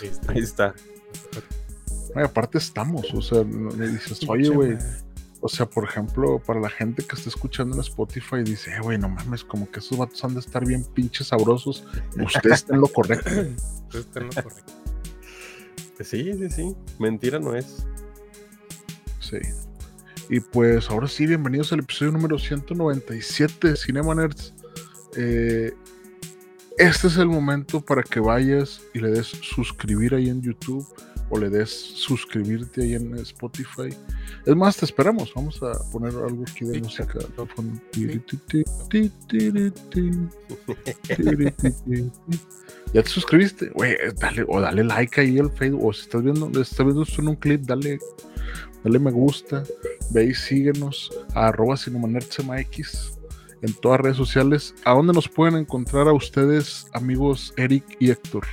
Güey. Ahí está. Ay, aparte estamos, o sea, le dices, oye, güey. O sea, por ejemplo, para la gente que está escuchando en Spotify, dice, eh, güey, no mames, como que esos vatos han de estar bien pinches sabrosos. Usted está en lo correcto. Usted está en lo correcto. Pues sí, sí, sí. Mentira no es. Sí. Y pues ahora sí, bienvenidos al episodio número 197 de Cinema Nerds. Eh, este es el momento para que vayas y le des suscribir ahí en YouTube o le des suscribirte ahí en Spotify. Es más, te esperamos. Vamos a poner algo aquí de música. ¿Ya te suscribiste? Güey, dale, o dale like ahí al Facebook. O si estás viendo, estás viendo esto en un clip, dale, dale me gusta. Ve y síguenos a arroba en todas redes sociales. ¿A dónde nos pueden encontrar a ustedes, amigos Eric y Héctor?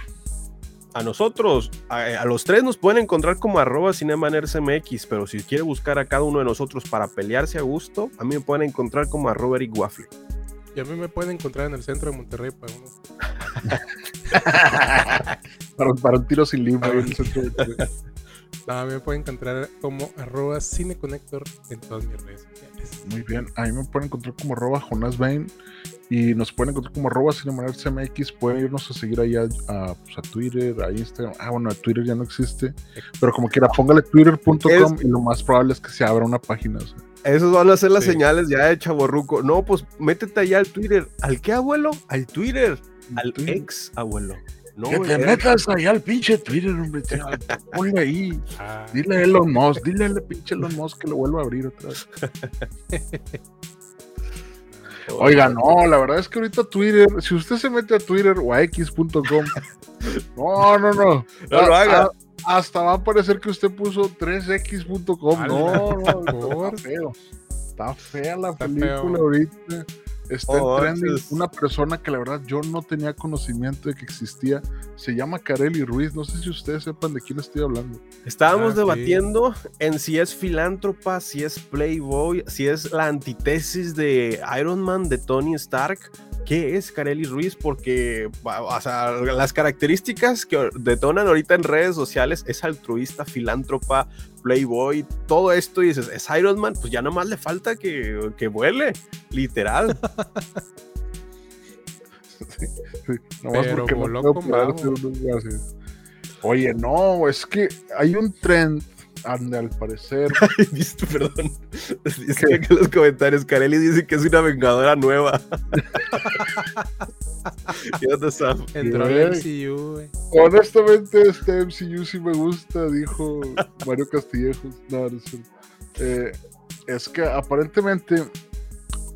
A nosotros, a, a los tres nos pueden encontrar como arroba cinemanersmx, pero si quiere buscar a cada uno de nosotros para pelearse a gusto, a mí me pueden encontrar como arroba Eric Waffle. Y a mí me pueden encontrar en el centro de Monterrey para unos. Para, para un tiro sin ahí en el centro de- No, me pueden encontrar como arroba cineconector en todas mis redes sociales. Muy bien. A mí me pueden encontrar como arroba Jonas Bain y nos pueden encontrar como arroba CinemaNerdsMX. Pueden irnos a seguir ahí a, a, pues, a Twitter, a Instagram. Ah, bueno, a Twitter ya no existe. Pero como quiera, póngale twitter.com y lo más probable es que se abra una página. o sea. Esos van a ser las Sí. señales ya de chaborruco. No, pues métete allá al Twitter. ¿Al qué, abuelo? Al Twitter. Al Twitter. ex abuelo. No, que te metas allá al pinche Twitter, hombre. tío. Ponle ahí. Ah, Dile a Elon Musk, dile al pinche Elon Musk que lo vuelva a abrir otra vez. Oiga, no, la verdad es que ahorita Twitter, si usted se mete a Twitter o a x.com, no, no, no. No lo haga. hasta va a parecer que usted puso 3x.com. No, no, por está feo. Está fea la Está película feo. ahorita. Está Oh, en trending. Una persona que la verdad yo no tenía conocimiento de que existía. Se llama Kareli Ruiz. No sé si ustedes sepan de quién estoy hablando. Estábamos Ah, sí. debatiendo en si es filántropa, si es Playboy, si es la antítesis de Iron Man de Tony Stark. ¿Qué es Kareli Ruiz? Porque va- o sea, las características que detonan ahorita en redes sociales es altruista, filántropa, Playboy, todo esto. Y dices, es Iron Man, pues ya nomás le falta que, que vuele, literal. Sí, nomás Pero porque voló con. Oye, no, es que hay un trend donde al parecer perdón. Dice que en los comentarios, Kareli dice que es una vengadora nueva. ¿Qué onda, Sam? entró al MCU, güey. Honestamente, este MCU sí me gusta, dijo Mario Castillejos. No, no es cierto. Eh, es que aparentemente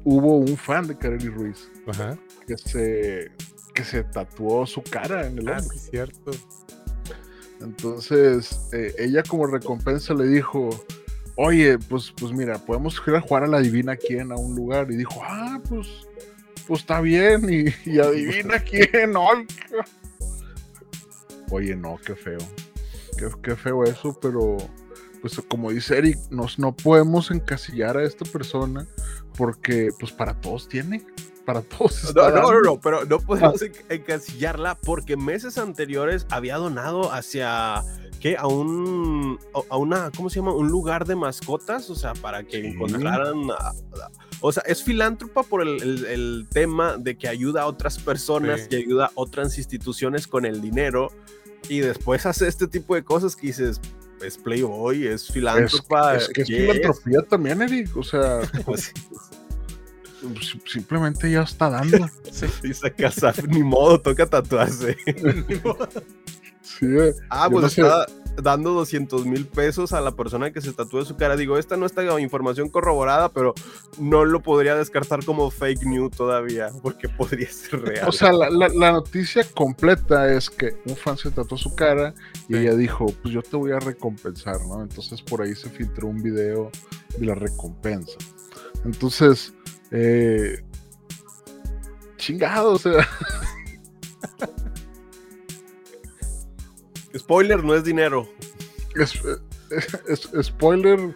hubo un fan de Kareli Ruiz Ajá. que se, que se tatuó su cara en el Ah, hombro. sí, cierto. Entonces, eh, ella como recompensa le dijo, oye, pues, pues mira, podemos ir a jugar a la adivina quién a un lugar. Y dijo, ah, pues, pues está bien. Y, y adivina quién. Ay, Oye, no, qué feo. Qué, qué feo eso, pero pues como dice Eric, nos, no podemos encasillar a esta persona porque pues para todos tiene. Para todos. No, está no, no, no, pero no podemos en- encasillarla porque meses anteriores había donado hacia, ¿qué? A un, a una, ¿cómo se llama? Un lugar de mascotas, o sea, para que encontraran, a- a- o sea, es filántropa por el, el- el tema de que ayuda a otras personas Sí. y ayuda a otras instituciones con el dinero y después hace este tipo de cosas que dices, es Playboy, es Es, filántropa. es que es ¿qué filantropía también, Eric. O sea, Pues, simplemente ya está dando. dice casa, ni modo, toca tatuarse. Sí, eh, Ah, Yo pues no sé. está, dando 200 mil pesos a la persona que se tatúe su cara. Digo, esta no está información corroborada, pero no lo podría descartar como fake news todavía, porque podría ser real. O sea, la, la- la noticia completa es que un fan se tatuó su cara y Sí. ella dijo, pues yo te voy a recompensar, ¿no? Entonces por ahí se filtró un video de la recompensa. Entonces, eh, chingado, o sea, Spoiler, no es dinero. es, es- es- spoiler,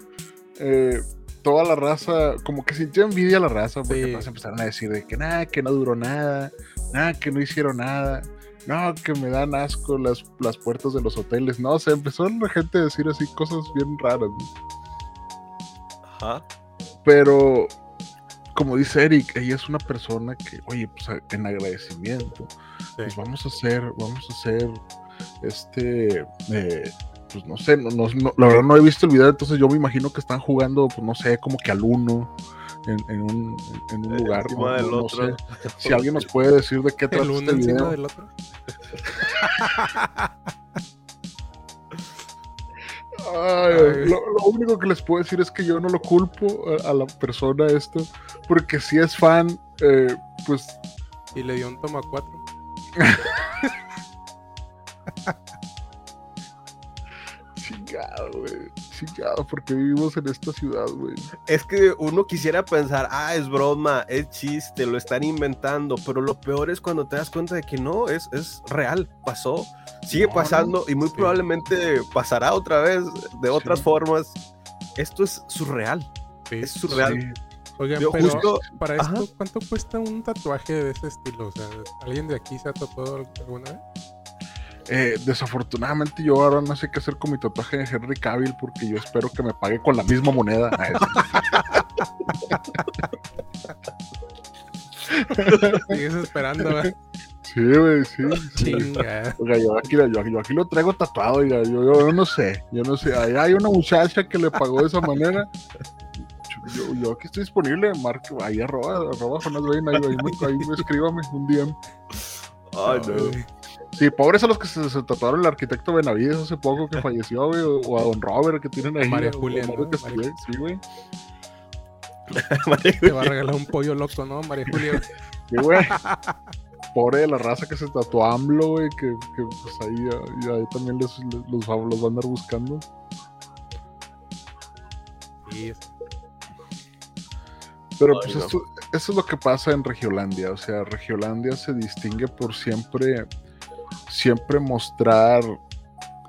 eh, toda la raza, como que sintió envidia a la raza, porque Sí. todos empezaron a decir de que nada, que no duró nada, nada, que no hicieron nada, no, que me dan asco las, las puertas de los hoteles, no, se empezó la gente a decir así cosas bien raras, ¿no? Ajá. pero como dice Eric, ella es una persona que, oye, pues a- en agradecimiento, pues vamos a hacer, vamos a hacer, este, eh, pues no sé, no, no- no- la verdad no he visto el video, entonces yo me imagino que están jugando, pues no sé, como que al uno en, en un, en un lugar, Encima no- del no- no otro. sé. Si alguien nos puede decir de qué trata El uno este video. del otro. Ay, Ay. Lo, lo único que les puedo decir es que yo no lo culpo a, a la persona esto, porque si es fan, eh, pues Y le dio un toma 4. chingado, güey, chingado, porque vivimos en esta ciudad, güey. Es que uno quisiera pensar, ah, es broma, es chiste, lo están inventando, pero lo peor es cuando te das cuenta de que no, es, es real, pasó, sigue No, pasando y muy sí. probablemente pasará otra vez de otras Sí. formas. Esto es surreal, es surreal. Sí. Oigan, Yo pero justo- para esto, ajá. ¿cuánto cuesta un tatuaje de ese estilo? O sea, ¿alguien de aquí se ha tatuado alguna vez? Eh, desafortunadamente yo ahora no sé qué hacer con mi tatuaje de Henry Cavill porque yo espero que me pague con la misma moneda. Sigues esperando, sí, güey, sí. sí. Chinga. Oiga, yo aquí, yo, aquí- yo aquí lo traigo tatuado, oiga, yo, no sé, yo no sé. Ahí hay una muchacha que le pagó de esa manera. Yo, yo aquí estoy disponible, marco, ahí arroba, arroba Jonas Bain, ahí, ahí, me- ahí me escríbame un DM. Ay, no. Sí, pobres a los que se, se tatuaron el arquitecto Benavides hace poco que falleció, güey, o, o a Don Robert que tienen ahí. María Julia, ¿no? María- Sí, güey. Te va a regalar un pollo loco, ¿no, María Julia? Sí, güey. Pobre de la raza que se tatuó a AMLO, güey, que, que, pues ahí, ahí- ahí también les, les- los, va- los va a andar buscando. Sí, Pero Ay, pues no. esto, eso es lo que pasa en Regiolandia. O sea, Regiolandia se distingue por siempre, siempre mostrar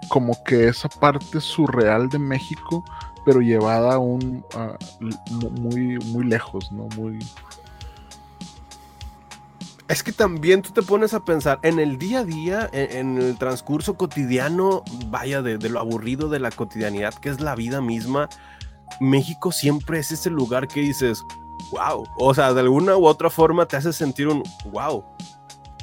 como que esa parte surreal de México, pero llevada a un a- muy, muy lejos, ¿no? Muy. Es que también tú te pones a pensar en el día a día, en, en el transcurso cotidiano, vaya, de, de lo aburrido de la cotidianidad, que es la vida misma, México siempre es ese lugar que dices, wow, o sea, de alguna u otra forma te hace sentir un wow,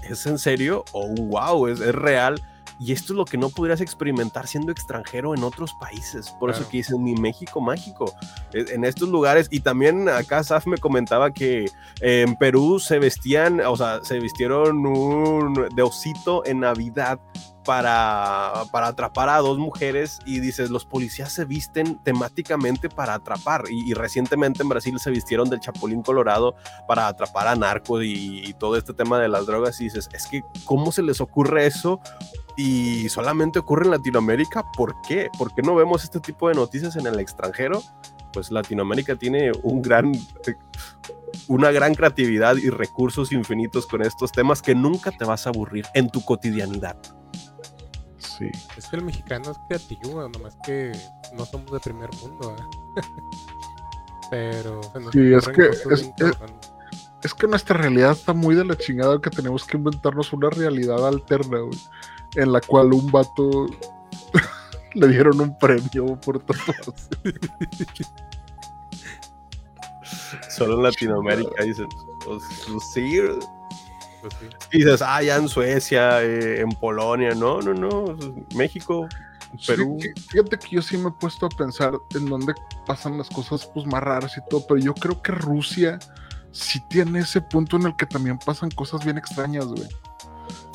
¿es en serio? O un wow, es, es real. Y esto es lo que no podrías experimentar siendo extranjero en otros países. Por eso que dicen, mi México mágico. E- En estos lugares, y también acá Saf me comentaba que eh, en Perú se vestían, o sea, se vistieron un de osito en Navidad para, para atrapar a dos mujeres y dices, los policías se visten temáticamente para atrapar y, y recientemente en Brasil se vistieron del Chapulín Colorado para atrapar a narcos y, y todo este tema de las drogas y dices, es que ¿cómo se les ocurre eso? Y solamente ocurre en Latinoamérica, ¿por qué? ¿Por qué no vemos este tipo de noticias en el extranjero? Pues Latinoamérica tiene un gran una gran creatividad y recursos infinitos con estos temas que nunca te vas a aburrir en tu cotidianidad. Sí. Es que el mexicano es creativo, nomás que no somos de primer mundo, ¿eh? Pero se nos Sí, es que cosas es- es- que nuestra realidad está muy de la chingada que tenemos que inventarnos una realidad alterna, güey. En la cual un vato le dieron un premio por tatuarse. Solo Latinoamérica dicen, pues, pues, sí. Pues sí. Y dices, ah, ya en Suecia, eh, en Polonia, no, no, no, México, Perú. Sí, fíjate que yo sí me he puesto a pensar en dónde pasan las cosas pues más raras y todo, pero yo creo que Rusia sí tiene ese punto en el que también pasan cosas bien extrañas, güey.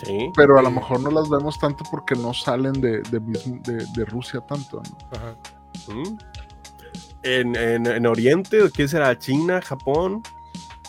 Sí. pero a lo mejor no las vemos tanto porque no salen de, de, mismo- de- de Rusia tanto. ¿no? Ajá. ¿Mm? En, en- en Oriente, ¿qué será? China, Japón.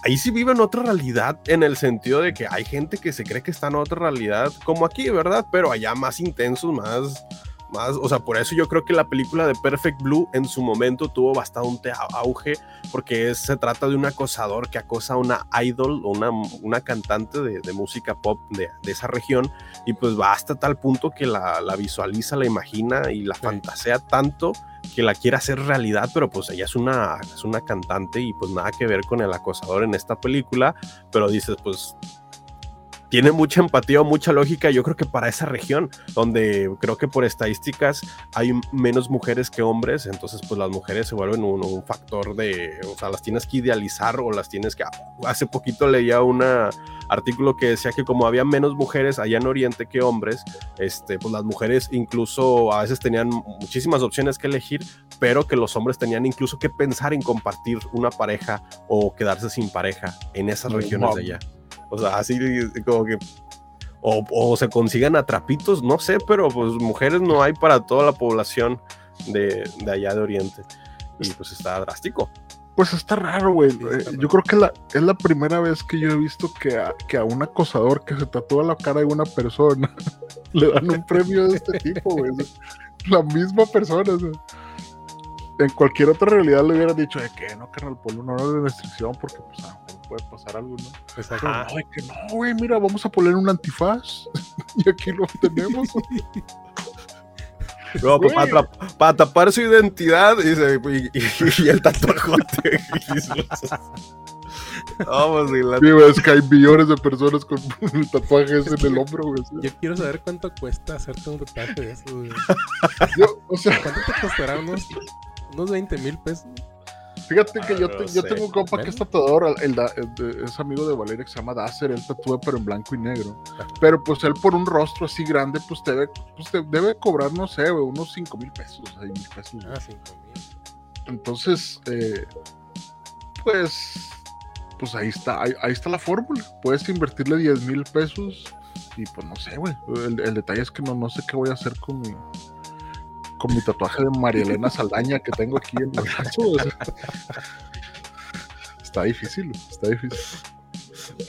Ahí sí viven otra realidad en el sentido de que hay gente que se cree que está en otra realidad, como aquí, ¿verdad? Pero allá más intensos, más, más, o sea, por eso yo creo que la película de Perfect Blue en su momento tuvo bastante au- auge, porque es- se trata de un acosador que acosa a una idol una, una cantante de, de música pop de, de esa región, y pues va hasta tal punto que la, la visualiza, la imagina y la fantasea tanto que la quiere hacer realidad, pero pues ella es una, es una cantante y pues nada que ver con el acosador en esta película, pero dices pues tiene mucha empatía o mucha lógica, yo creo que para esa región, donde creo que por estadísticas hay menos mujeres que hombres, entonces pues las mujeres se vuelven un, un factor de, o sea, las tienes que idealizar o las tienes que... Hace poquito leía un artículo que decía que como había menos mujeres allá en Oriente que hombres, este, pues las mujeres incluso a veces tenían muchísimas opciones que elegir, pero que los hombres tenían incluso que pensar en compartir una pareja o quedarse sin pareja en esas regiones de allá. O sea, así como que... O, o se consigan atrapitos, no sé, pero pues mujeres no hay para toda la población de, de allá de Oriente. Y pues está drástico. Pues está raro, güey. Sí, Eh, yo creo que la, es la primera vez que yo he visto que a, que a un acosador que se tatúa la cara de una persona le dan un premio de este tipo, güey. La misma persona. o sea. En cualquier otra realidad le hubieran dicho de que no, carnal, ponle una hora de restricción porque pues a lo puede pasar algo, ¿no? Exacto. Pero no, de que no, güey, mira, vamos a poner un antifaz y aquí lo tenemos. No, pues, para, tra- para tapar su identidad y, se- y- y- y el tatuajote. Vamos, y la- Sí, güey, es que hay millones de personas con tatuajes en el hombro, güey. Yo quiero saber cuánto cuesta hacerte un tatuaje de eso. güey. Yo, o sea, ¿Cuánto te costará? Unos, unos 20 mil pesos. Fíjate que Ah, yo, te- yo tengo un compa que es tatuador, el es amigo de Valeria que se llama Dacer, él tatúa pero en blanco y negro. Pero pues él por un rostro así grande, pues debe, pues te- debe cobrar, no sé, güey, unos 5 mil pesos, 6 mil pesos. Ah, 5 mil. Entonces, eh, pues, pues ahí está, ahí, ahí está la fórmula. Puedes invertirle 10 mil pesos y pues no sé, güey. El, el detalle es que no, no sé qué voy a hacer con mi, con mi tatuaje de María Elena Saldaña que tengo aquí en el brazo. o sea. Está difícil, está difícil.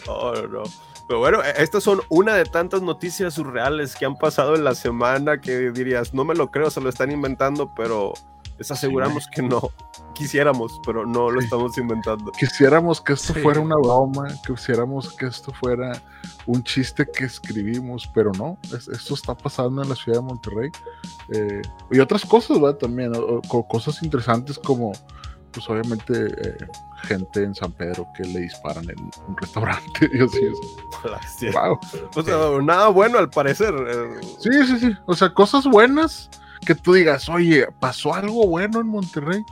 Oh, no. Pero bueno, e- estas son una de tantas noticias surreales que han pasado en la semana que dirías, no me lo creo, se lo están inventando, pero les aseguramos que no. Quisiéramos, pero no lo Sí. estamos inventando. Quisiéramos que esto Sí. fuera una broma, quisiéramos que esto fuera un chiste que escribimos, pero no, es- esto está pasando en la ciudad de Monterrey. Eh, y otras cosas, ¿verdad? También, o- o co- cosas interesantes como, pues obviamente, eh, gente en San Pedro que le disparan en un restaurante y así es. Wow. O sea, nada bueno al parecer. eh, Sí, sí, sí. O sea, cosas buenas que tú digas, oye, pasó algo bueno en Monterrey.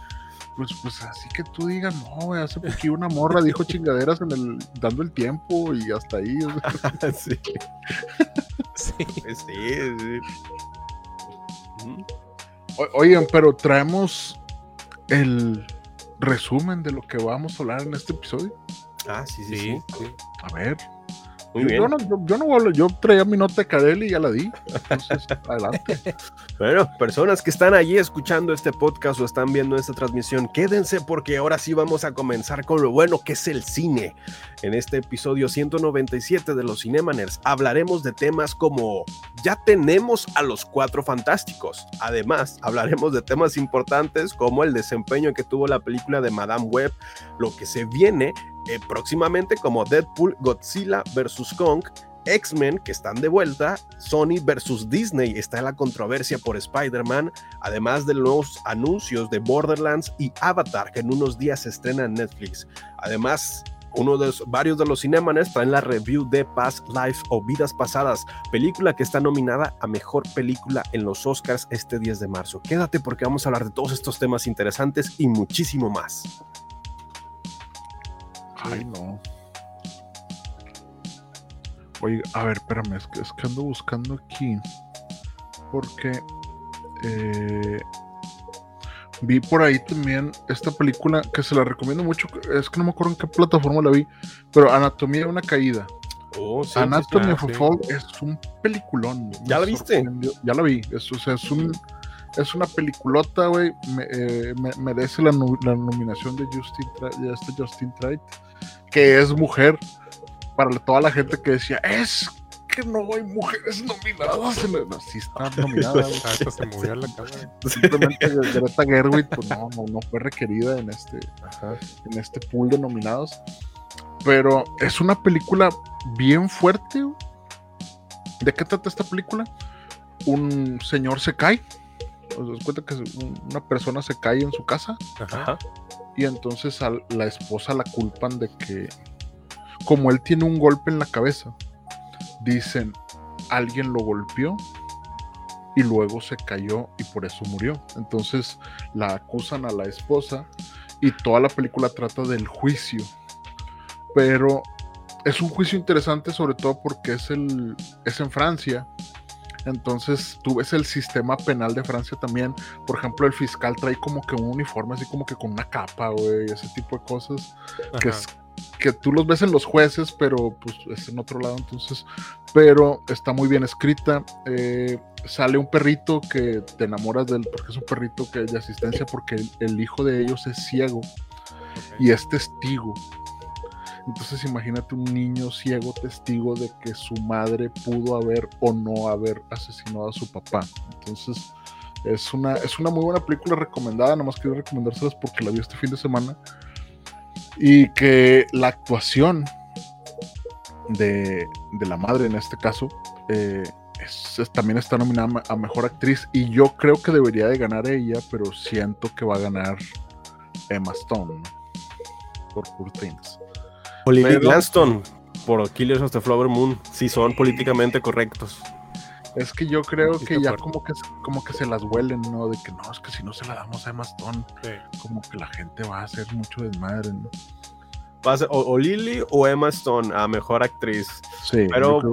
Pues, pues así que tú digas, no, güey, hace poquito una morra dijo chingaderas en el, dando el tiempo y hasta ahí. o sea. sí, Sí. sí, sí. O- oigan, pero traemos el resumen de lo que vamos a hablar en este episodio. Ah, sí, sí, sí. Sí, sí. A ver. Muy yo, bien. yo no, yo, yo no hablar, yo traía mi nota de Carelli y ya la di. Entonces, adelante. Bueno, personas que están allí escuchando este podcast o están viendo esta transmisión, quédense porque ahora sí vamos a comenzar con lo bueno que es el cine. En este episodio 197 de los Cinemaners hablaremos de temas como ya tenemos a los cuatro fantásticos. Además, hablaremos de temas importantes como el desempeño que tuvo la película de Madame Web, lo que se viene eh, próximamente como Deadpool, Godzilla vs. Kong X-Men que están de vuelta, Sony versus Disney está la controversia por Spider-Man, además de los anuncios de Borderlands y Avatar que en unos días se estrena en Netflix. Además, uno de los, varios de los cinemanes traen la review de Past Life o Vidas Pasadas, película que está nominada a mejor película en los Oscars este 10 de marzo. Quédate porque vamos a hablar de todos estos temas interesantes y muchísimo más. Ay, no. Oye, a ver, espérame, es que, es que ando buscando aquí. Porque eh, vi por ahí también esta película que se la recomiendo mucho. Es que no me acuerdo en qué plataforma la vi, pero Anatomía de una caída. Oh, sí, Anatomy sí, of a sí. Fall es un peliculón. ¿Ya la viste? Ya la vi. Es, o sea, es un es una peliculota, güey. Me- eh, me- merece la, la nominación de Justin, Tra- de este Justin Trait, que es mujer. Para toda la gente que decía, es que no hay mujeres nominadas. en la-". No, sí está nominada, güey. Ah, hasta se movió la cámara. Simplemente Greta Gerwig pues, no, no, no fue requerida en este, en este pool de nominados. Pero es una película bien fuerte. ¿De qué trata esta película? Un señor se cae. Os das cuenta que un- una persona se cae en su casa. Ajá. y entonces a la esposa la culpan de que, como él tiene un golpe en la cabeza, dicen alguien lo golpeó y luego se cayó y por eso murió. Entonces la acusan a la esposa y toda la película trata del juicio. Pero es un juicio interesante sobre todo porque es, el, es en Francia. Entonces tú ves el sistema penal de Francia también. Por ejemplo, el fiscal trae como que un uniforme así como que con una capa, güey, ese tipo de cosas que, es- que tú los ves en los jueces, pero pues es en otro lado, entonces, pero está muy bien escrita. eh, sale un perrito que te enamoras del, porque es un perrito que es de asistencia, porque el, el hijo de ellos es ciego y es testigo. Entonces imagínate un niño ciego testigo de que su madre pudo haber o no haber asesinado a su papá. Entonces es una, es una muy buena película recomendada, nada más quiero recomendárselas porque la vi este fin de semana. Y que la actuación de, de la madre en este caso eh, también está nominada a Mejor Actriz y yo creo que debería de ganar ella, pero siento que va a ganar Emma Stone por Poor Things. O Lily Pero- Gladstone por Killers of the Flower Moon. Sí, son políticamente correctos. Es que yo creo Sí que ya como que, como que se las huelen, ¿no? De que no, es que si no se la damos a Emma Stone, Sí. como que la gente va a hacer mucho desmadre, ¿no? Va a ser o, o Lily o Emma Stone a mejor actriz. Sí, Pero- creo-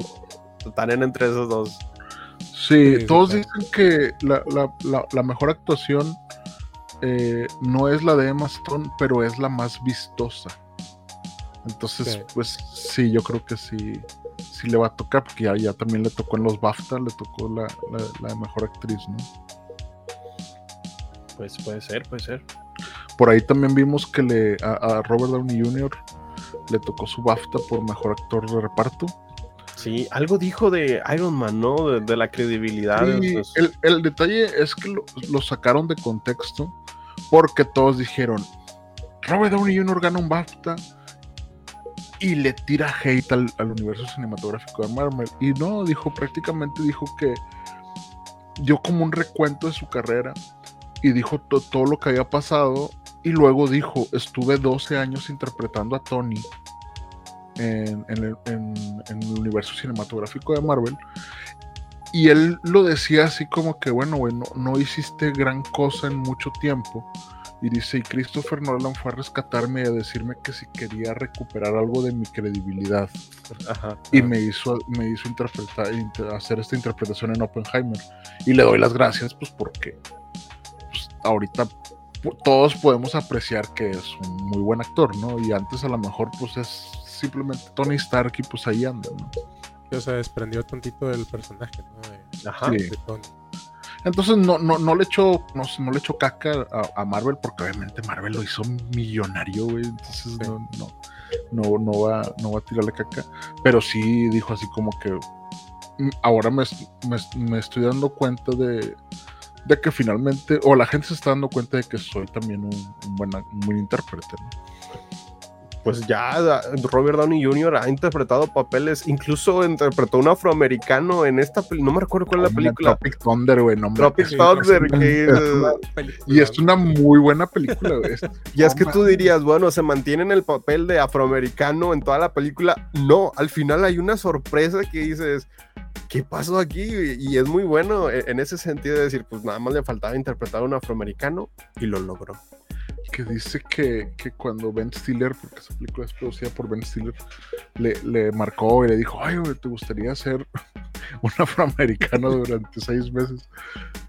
Están en entre esos dos. Sí, Sí, sí, todos claro. dicen que la, la- la- la mejor actuación eh, no es la de Emma Stone, pero es la más vistosa. Entonces, Sí. pues sí, yo creo que sí, sí le va a tocar, porque ya, ya también le tocó en los BAFTA, le tocó la, la- mejor actriz, ¿no? Pues puede ser, puede ser. Por ahí también vimos que le, a, a Robert Downey Jr. le tocó su BAFTA por mejor actor de reparto. Sí, algo dijo de Iron Man, ¿no? De, de la credibilidad. Pues, el, el detalle es que lo, lo sacaron de contexto porque todos dijeron, Robert Downey Jr. gana un BAFTA y le tira hate al, al universo cinematográfico de Marvel. Y no, dijo, prácticamente dijo que dio como un recuento de su carrera y dijo to- todo lo que había pasado y luego dijo, estuve 12 años interpretando a Tony en, el, en- en el universo cinematográfico de Marvel. Y él lo decía así como que, bueno, güey, no, no hiciste gran cosa en mucho tiempo. Y dice, y Christopher Nolan fue a rescatarme y a decirme que si quería recuperar algo de mi credibilidad. ajá. Y me hizo, me hizo interpretar, inter- hacer esta interpretación en Oppenheimer. Y le doy las gracias, pues porque pues, ahorita todos podemos apreciar que es un muy buen actor, ¿no? Y antes a lo mejor pues es simplemente Tony Stark y pues ahí anda, ¿no? O sea, desprendió tantito del personaje, ¿no? De, Ajá. Sí. de Tony. Entonces no, no, no le echó, no, no le echó caca a, a Marvel porque obviamente Marvel lo hizo millonario, güey. Entonces Sí. no, no, no, no va, no va a tirarle caca. Pero sí dijo así como que "Mm, ahora me, me, me estoy dando cuenta de, de que finalmente, o la gente se está dando cuenta de que soy también un, un buen intérprete. ¿no? Pues ya Robert Downey Jr. ha interpretado papeles, incluso interpretó un afroamericano en esta película, no me recuerdo cuál es la película. Tropic Thunder, güey. No, Tropic Thunder, es- que es una- y es una muy buena película, güey. Es- Y es que tú dirías, bueno, se mantiene en el papel de afroamericano en toda la película. No, al final hay una sorpresa que dices, ¿qué pasó aquí? Y es muy bueno e- en ese sentido de decir, pues nada más le faltaba interpretar a un afroamericano y lo logró. Que dice que, que cuando Ben Stiller, porque esa película es producida por Ben Stiller, le, le marcó y le dijo, ay, güey, ¿te gustaría ser un afroamericano durante seis meses?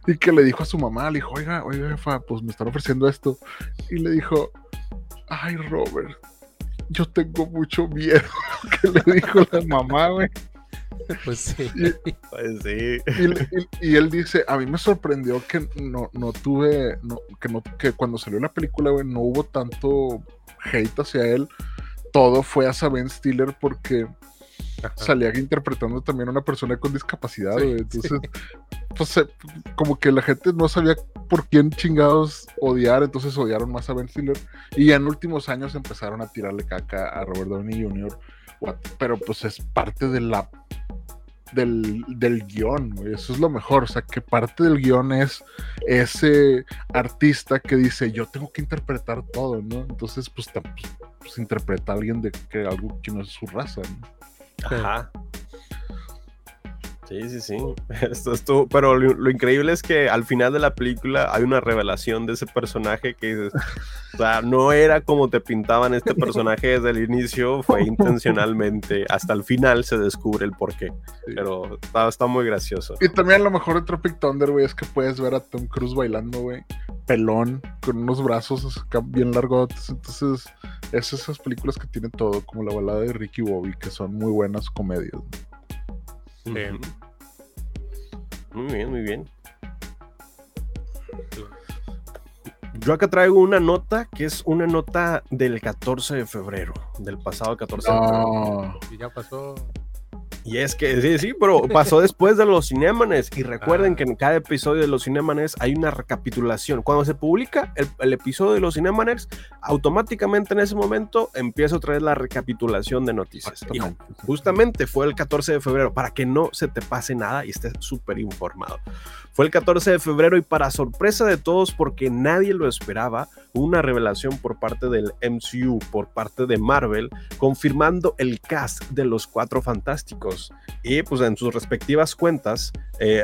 Y que le dijo a su mamá, le dijo, oiga, oiga, jefa, pues me están ofreciendo esto. Y le dijo, ay, Robert, yo tengo mucho miedo, que le dijo la mamá, güey. Pues sí. Pues sí. Y, y- y él dice, a mí me sorprendió que no, no tuve, no, que, no, que cuando salió la película, güey, no hubo tanto hate hacia él. Todo fue hacia Ben Stiller porque Ajá. salía interpretando también a una persona con discapacidad, Sí, güey. Entonces, pues eh, como que la gente no sabía por quién chingados odiar, entonces odiaron más a Ben Stiller. Y ya en últimos años empezaron a tirarle caca a Robert Downey Jr. Pero pues es parte de la del, del guion. Eso es lo mejor. O sea, que parte del guion es ese artista que dice, yo tengo que interpretar todo, ¿no? Entonces, pues, pues, pues, interpreta a alguien de que algo que no es su raza, ¿no? Ajá. Sí, sí, sí. Esto estuvo, pero lo, lo increíble es que al final de la película hay una revelación de ese personaje que dices, o sea, no era como te pintaban este personaje desde el inicio, fue intencionalmente. Hasta el final se descubre el porqué. Sí. Pero está, está muy gracioso. Y también lo mejor de Tropic Thunder, güey, es que puedes ver a Tom Cruise bailando, güey, pelón, con unos brazos bien largotes. Entonces, es esas películas que tienen todo, como la balada de Ricky Bobby, que son muy buenas comedias. ¿no? Ujú. Muy bien, muy bien. Yo acá traigo una nota que es una nota del 14 de febrero, del pasado 14 de febrero. No. Y ya pasó. Y es que sí, sí, pero pasó después de los Cinemanes. Y recuerden Ah. que en cada episodio de los Cinemanes hay una recapitulación. Cuando se publica el, el episodio de los Cinemanes, automáticamente en ese momento empieza otra vez la recapitulación de noticias. Y Exactamente. Justamente fue el 14 de febrero, para que no se te pase nada y estés súper informado. Fue el 14 de febrero y para sorpresa de todos, porque nadie lo esperaba, una revelación por parte del MCU, por parte de Marvel, confirmando el cast de los Cuatro Fantásticos. Y pues en sus respectivas cuentas, eh,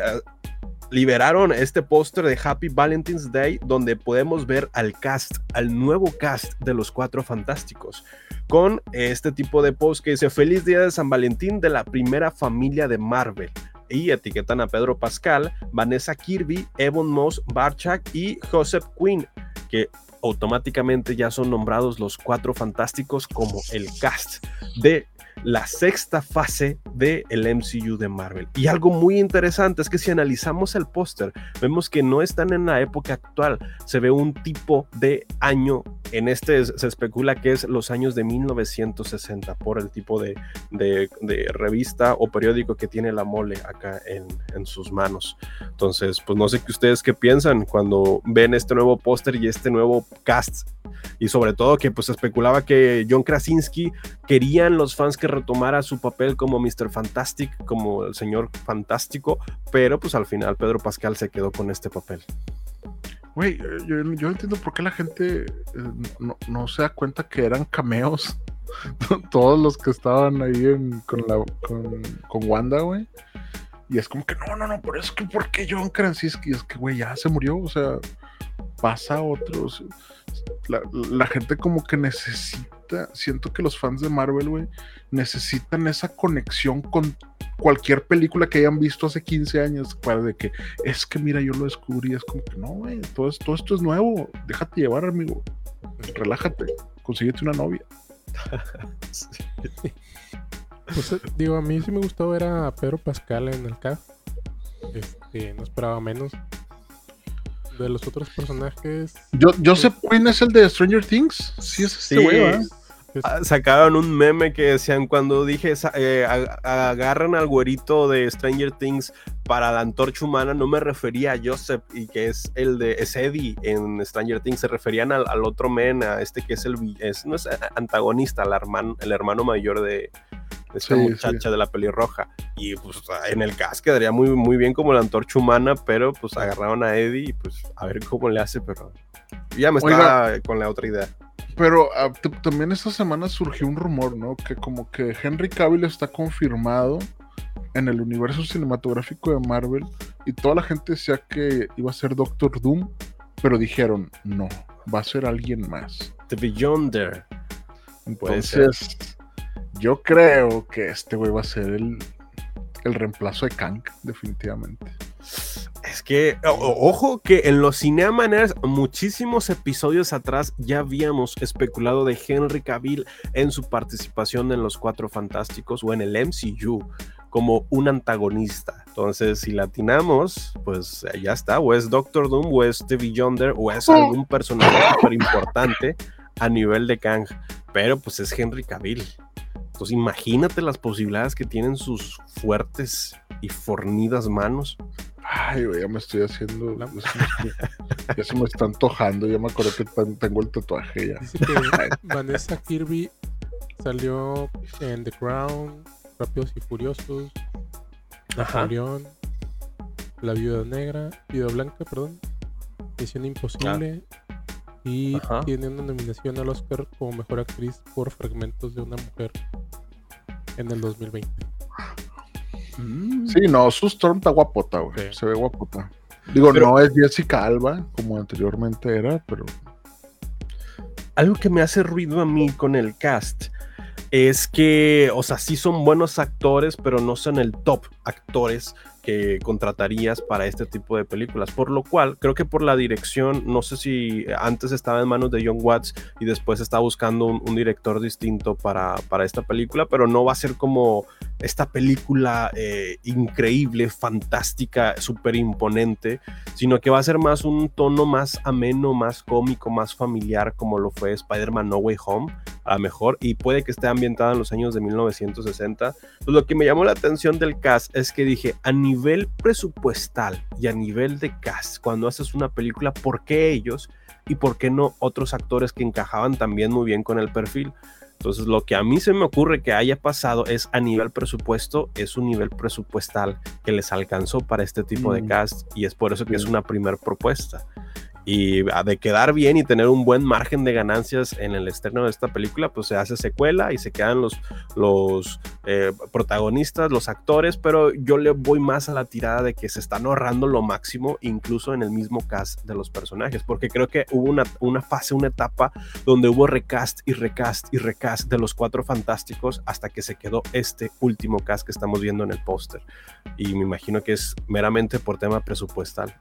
liberaron este póster de Happy Valentine's Day donde podemos ver al cast, al nuevo cast de los Cuatro Fantásticos con este tipo de post que dice feliz día de San Valentín de la primera familia de Marvel y etiquetan a Pedro Pascal, Vanessa Kirby, Evan Moss, Barchak y Joseph Quinn que automáticamente ya son nombrados los cuatro fantásticos como el cast de la sexta fase del MCU de Marvel. Y algo muy interesante es que si analizamos el póster, vemos que no están en la época actual, se ve un tipo de año, en este se especula que es los años de 1960 por el tipo de, de- de revista o periódico que tiene la mole acá en, en sus manos. Entonces, pues no sé qué ustedes qué piensan cuando ven este nuevo póster y este nuevo cast. Y sobre todo que pues especulaba que John Krasinski querían los fans retomara su papel como Mr. Fantastic, como el señor fantástico, pero pues al final Pedro Pascal se quedó con este papel. Güey, eh, yo, entiendo por qué la gente eh, no, no se da cuenta que eran cameos. Todos los que estaban ahí con, con, con Wanda, güey. Y es como que no, no, no, por eso que, ¿por qué John Krasinski? Es que, güey, ya se murió, o sea, pasa a otros. La, la gente como que necesita, siento que los fans de Marvel, güey, necesitan esa conexión con cualquier película que hayan visto hace 15 años, para de que es que mira, yo lo descubrí, es como que no, güey, todo, todo esto es nuevo, déjate llevar, amigo, relájate, consíguete una novia. Pues eh, digo, a mí sí me gustó ver a Pedro Pascal en el cast. Este, no esperaba menos. De los otros personajes. Yo, Joseph Quinn es el de Stranger Things, sí es este Sí. güey, pues, Ah, Sacaron un meme que decían cuando dije eh, ag- agarran al güerito de Stranger Things para la antorcha humana, no me refería a Joseph y que es el de es Eddie en Stranger Things, se referían al, al otro men, a este que es el es, no es a- antagonista, el hermano, el hermano mayor de esta Sí, muchacha sí. de la pelirroja. Y pues en el cast quedaría muy, muy bien como la antorcha humana, pero pues agarraron a Eddie y pues a ver cómo le hace, pero ya me Oiga. estaba con la otra idea. Pero ah, también esta semana surgió un rumor, ¿no? Que como que Henry Cavill está confirmado en el universo cinematográfico de Marvel y toda la gente decía que iba a ser Doctor Doom, pero dijeron, no, va a ser alguien más. The Beyonder. Entonces, yo creo que este güey va a ser el, el reemplazo de Kang, definitivamente. Es que, ojo, que en los Cineamaners, muchísimos episodios atrás ya habíamos especulado de Henry Cavill en su participación en Los Cuatro Fantásticos o en el MCU como un antagonista. Entonces, si latinamos, pues ya está, o es Doctor Doom, o es Stevie Yonder, o es algún personaje súper importante a nivel de Kang. Pero pues es Henry Cavill. Entonces, imagínate las posibilidades que tienen sus fuertes y fornidas manos. Ay, güey, ya me estoy haciendo. Ya se, me está antojando. Ya me acordé que tengo el tatuaje ya. Dice que Vanessa Kirby salió en The Crown, Rápidos y Furiosos, Napoleón, La Viuda Negra, Viuda Blanca, perdón, Misión Imposible. Y tiene una nominación al Oscar como mejor actriz por fragmentos de una mujer en el 2020. Mm. Sí, no, su Storm está guapota, güey. Se ve guapota. Digo, no es Jessica Alba, como anteriormente era, pero. Algo que me hace ruido a mí con el cast es que, o sea, sí son buenos actores, pero no son el top actores que contratarías para este tipo de películas. Por lo cual, creo que por la dirección, no sé si antes estaba en manos de John Watts y después está buscando un, director distinto para, para, esta película, pero no va a ser como esta película eh, increíble, fantástica, súper imponente, sino que va a ser más un tono más ameno, más cómico, más familiar, como lo fue Spider-Man No Way Home, a lo mejor, y puede que esté ambientada en los años de 1960. Pues lo que me llamó la atención del cast es que dije, a nivel presupuestal y a nivel de cast, cuando haces una película, ¿por qué ellos? y por qué no otros actores que encajaban también muy bien con el perfil. Entonces, lo que a mí se me ocurre que haya pasado es a nivel presupuesto, es un nivel presupuestal que les alcanzó para este tipo de mm. cast y es por eso que es una primera propuesta y de quedar bien y tener un buen margen de ganancias en el estreno de esta película, pues se hace secuela y se quedan los, los eh, protagonistas, los actores, pero yo le voy más a la tirada de que se están ahorrando lo máximo, incluso en el mismo cast de los personajes, porque creo que hubo una, una fase, una etapa donde hubo recast y recast y recast de los cuatro fantásticos hasta que se quedó este último cast que estamos viendo en el póster. Y me imagino que es meramente por tema presupuestal.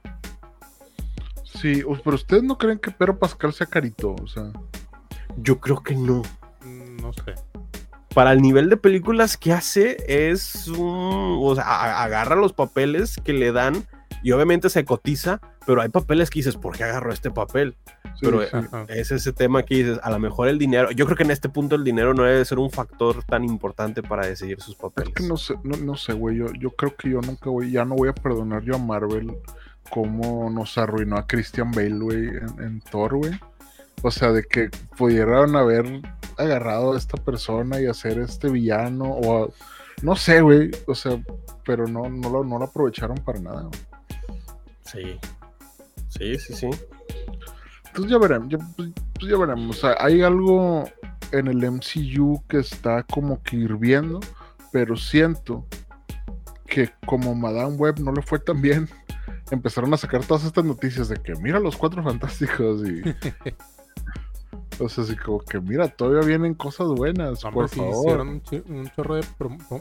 Sí, pero ustedes no creen que Pedro Pascal sea carito, o sea. Yo creo que no. Mm, no sé. Para el nivel de películas que hace, es un. O sea, agarra los papeles que le dan y obviamente se cotiza, pero hay papeles que dices, ¿por qué agarró este papel? pero es ese tema que dices, a lo mejor el dinero, yo creo que en este punto el dinero no debe ser un factor tan importante para decidir sus papeles. Es que no sé, no, sé, güey, yo, yo creo que yo nunca voy, ya no voy a perdonar yo a Marvel cómo nos arruinó a Christian Bale, güey, en, Thor, güey. O sea, de que pudieran haber agarrado a esta persona y hacer este villano, o no sé, güey, o sea, pero no, no, lo, no lo aprovecharon para nada. Sí, sí, sí, sí. Entonces ya veremos, ya, pues, pues ya veremos. O sea, hay algo en el MCU que está como que hirviendo, pero siento que como Madame Web no le fue tan bien, empezaron a sacar todas estas noticias de que mira los cuatro fantásticos y. o sea, así como que mira, todavía vienen cosas buenas, por favor. Hicieron un, chorro de,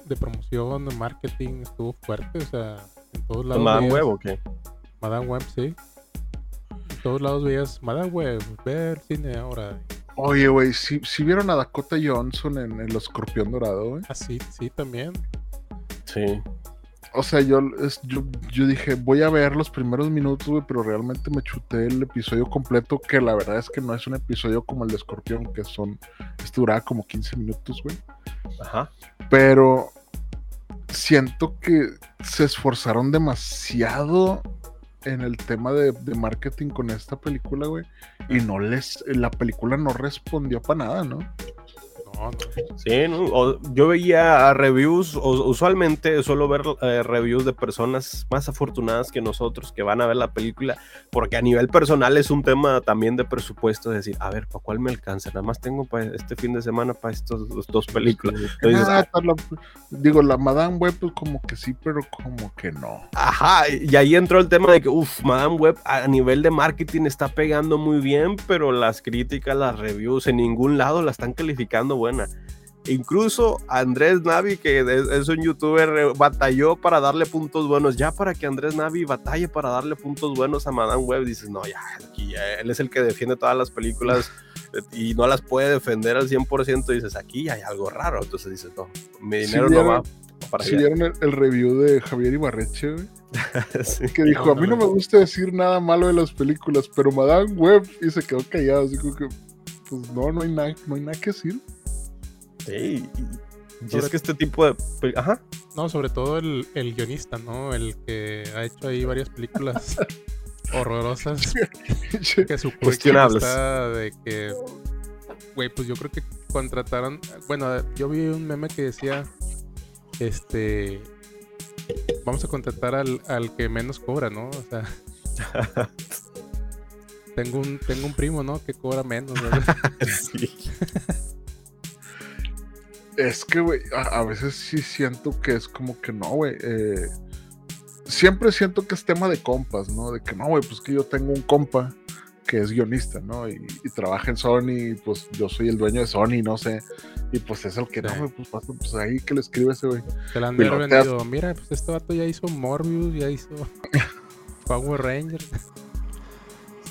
de, promoción, de marketing, estuvo fuerte, o sea, en todos lados. ¿Madame Web o qué? Madame Web, sí. En todos lados veías Madame Web, ver cine ahora. Oye, güey, ¿sí, vieron a Dakota Johnson en El Escorpión Dorado, güey? Ah, sí, sí, también. Sí o sea, yo, yo, dije, voy a ver los primeros minutos, güey, pero realmente me chuté el episodio completo, que la verdad es que no es un episodio como el de Escorpión, que son, este duraba como 15 minutos, güey. Ajá. Pero siento que se esforzaron demasiado en el tema de, de marketing con esta película, güey, y no les, la película no respondió para nada, ¿no? Sí, yo veía reviews, usualmente suelo ver eh, reviews de personas más afortunadas que nosotros que van a ver la película, porque a nivel personal es un tema también de presupuesto, es decir, a ver, ¿para cuál me alcanza? Nada más tengo para este fin de semana para estas dos películas. Ah, digo, la Madame Web, pues como que sí, pero como que no. Ajá, y ahí entró el tema de que, uff, Madame Web a nivel de marketing está pegando muy bien, pero las críticas, las reviews, en ningún lado la están calificando buena. incluso Andrés Navi, que es, un youtuber, eh, batalló para darle puntos buenos. Ya para que Andrés Navi batalle para darle puntos buenos a Madame Web, dices, no, ya, aquí él es el que defiende todas las películas eh, y no las puede defender al 100%. Dices, aquí hay algo raro. Entonces dices, no, mi dinero no va para Si vieron el, review de Javier Ibarreche, que dijo, a mí no me gusta decir nada malo de las películas, pero Madame Web y se quedó callado, así como que, pues no, no hay nada, no hay nada que decir. Sí, y, es que este tipo de... Ajá. No, sobre todo el, el guionista, ¿no? El que ha hecho ahí varias películas horrorosas que su cuestionables de que güey pues yo creo que contrataron bueno yo vi un meme que decía este vamos a contratar al, al que menos cobra no o sea tengo un tengo un primo no que cobra menos sí. Es que, güey, a, veces sí siento que es como que no, güey. Eh, siempre siento que es tema de compas, ¿no? De que no, güey, pues que yo tengo un compa que es guionista, ¿no? Y, trabaja en Sony, pues yo soy el dueño de Sony, no sé. Y pues es el que no, güey, pues, pues ahí que le escribe ese, güey. Se le han vendido. Mira, pues este vato ya hizo Morbius, ya hizo Power Rangers.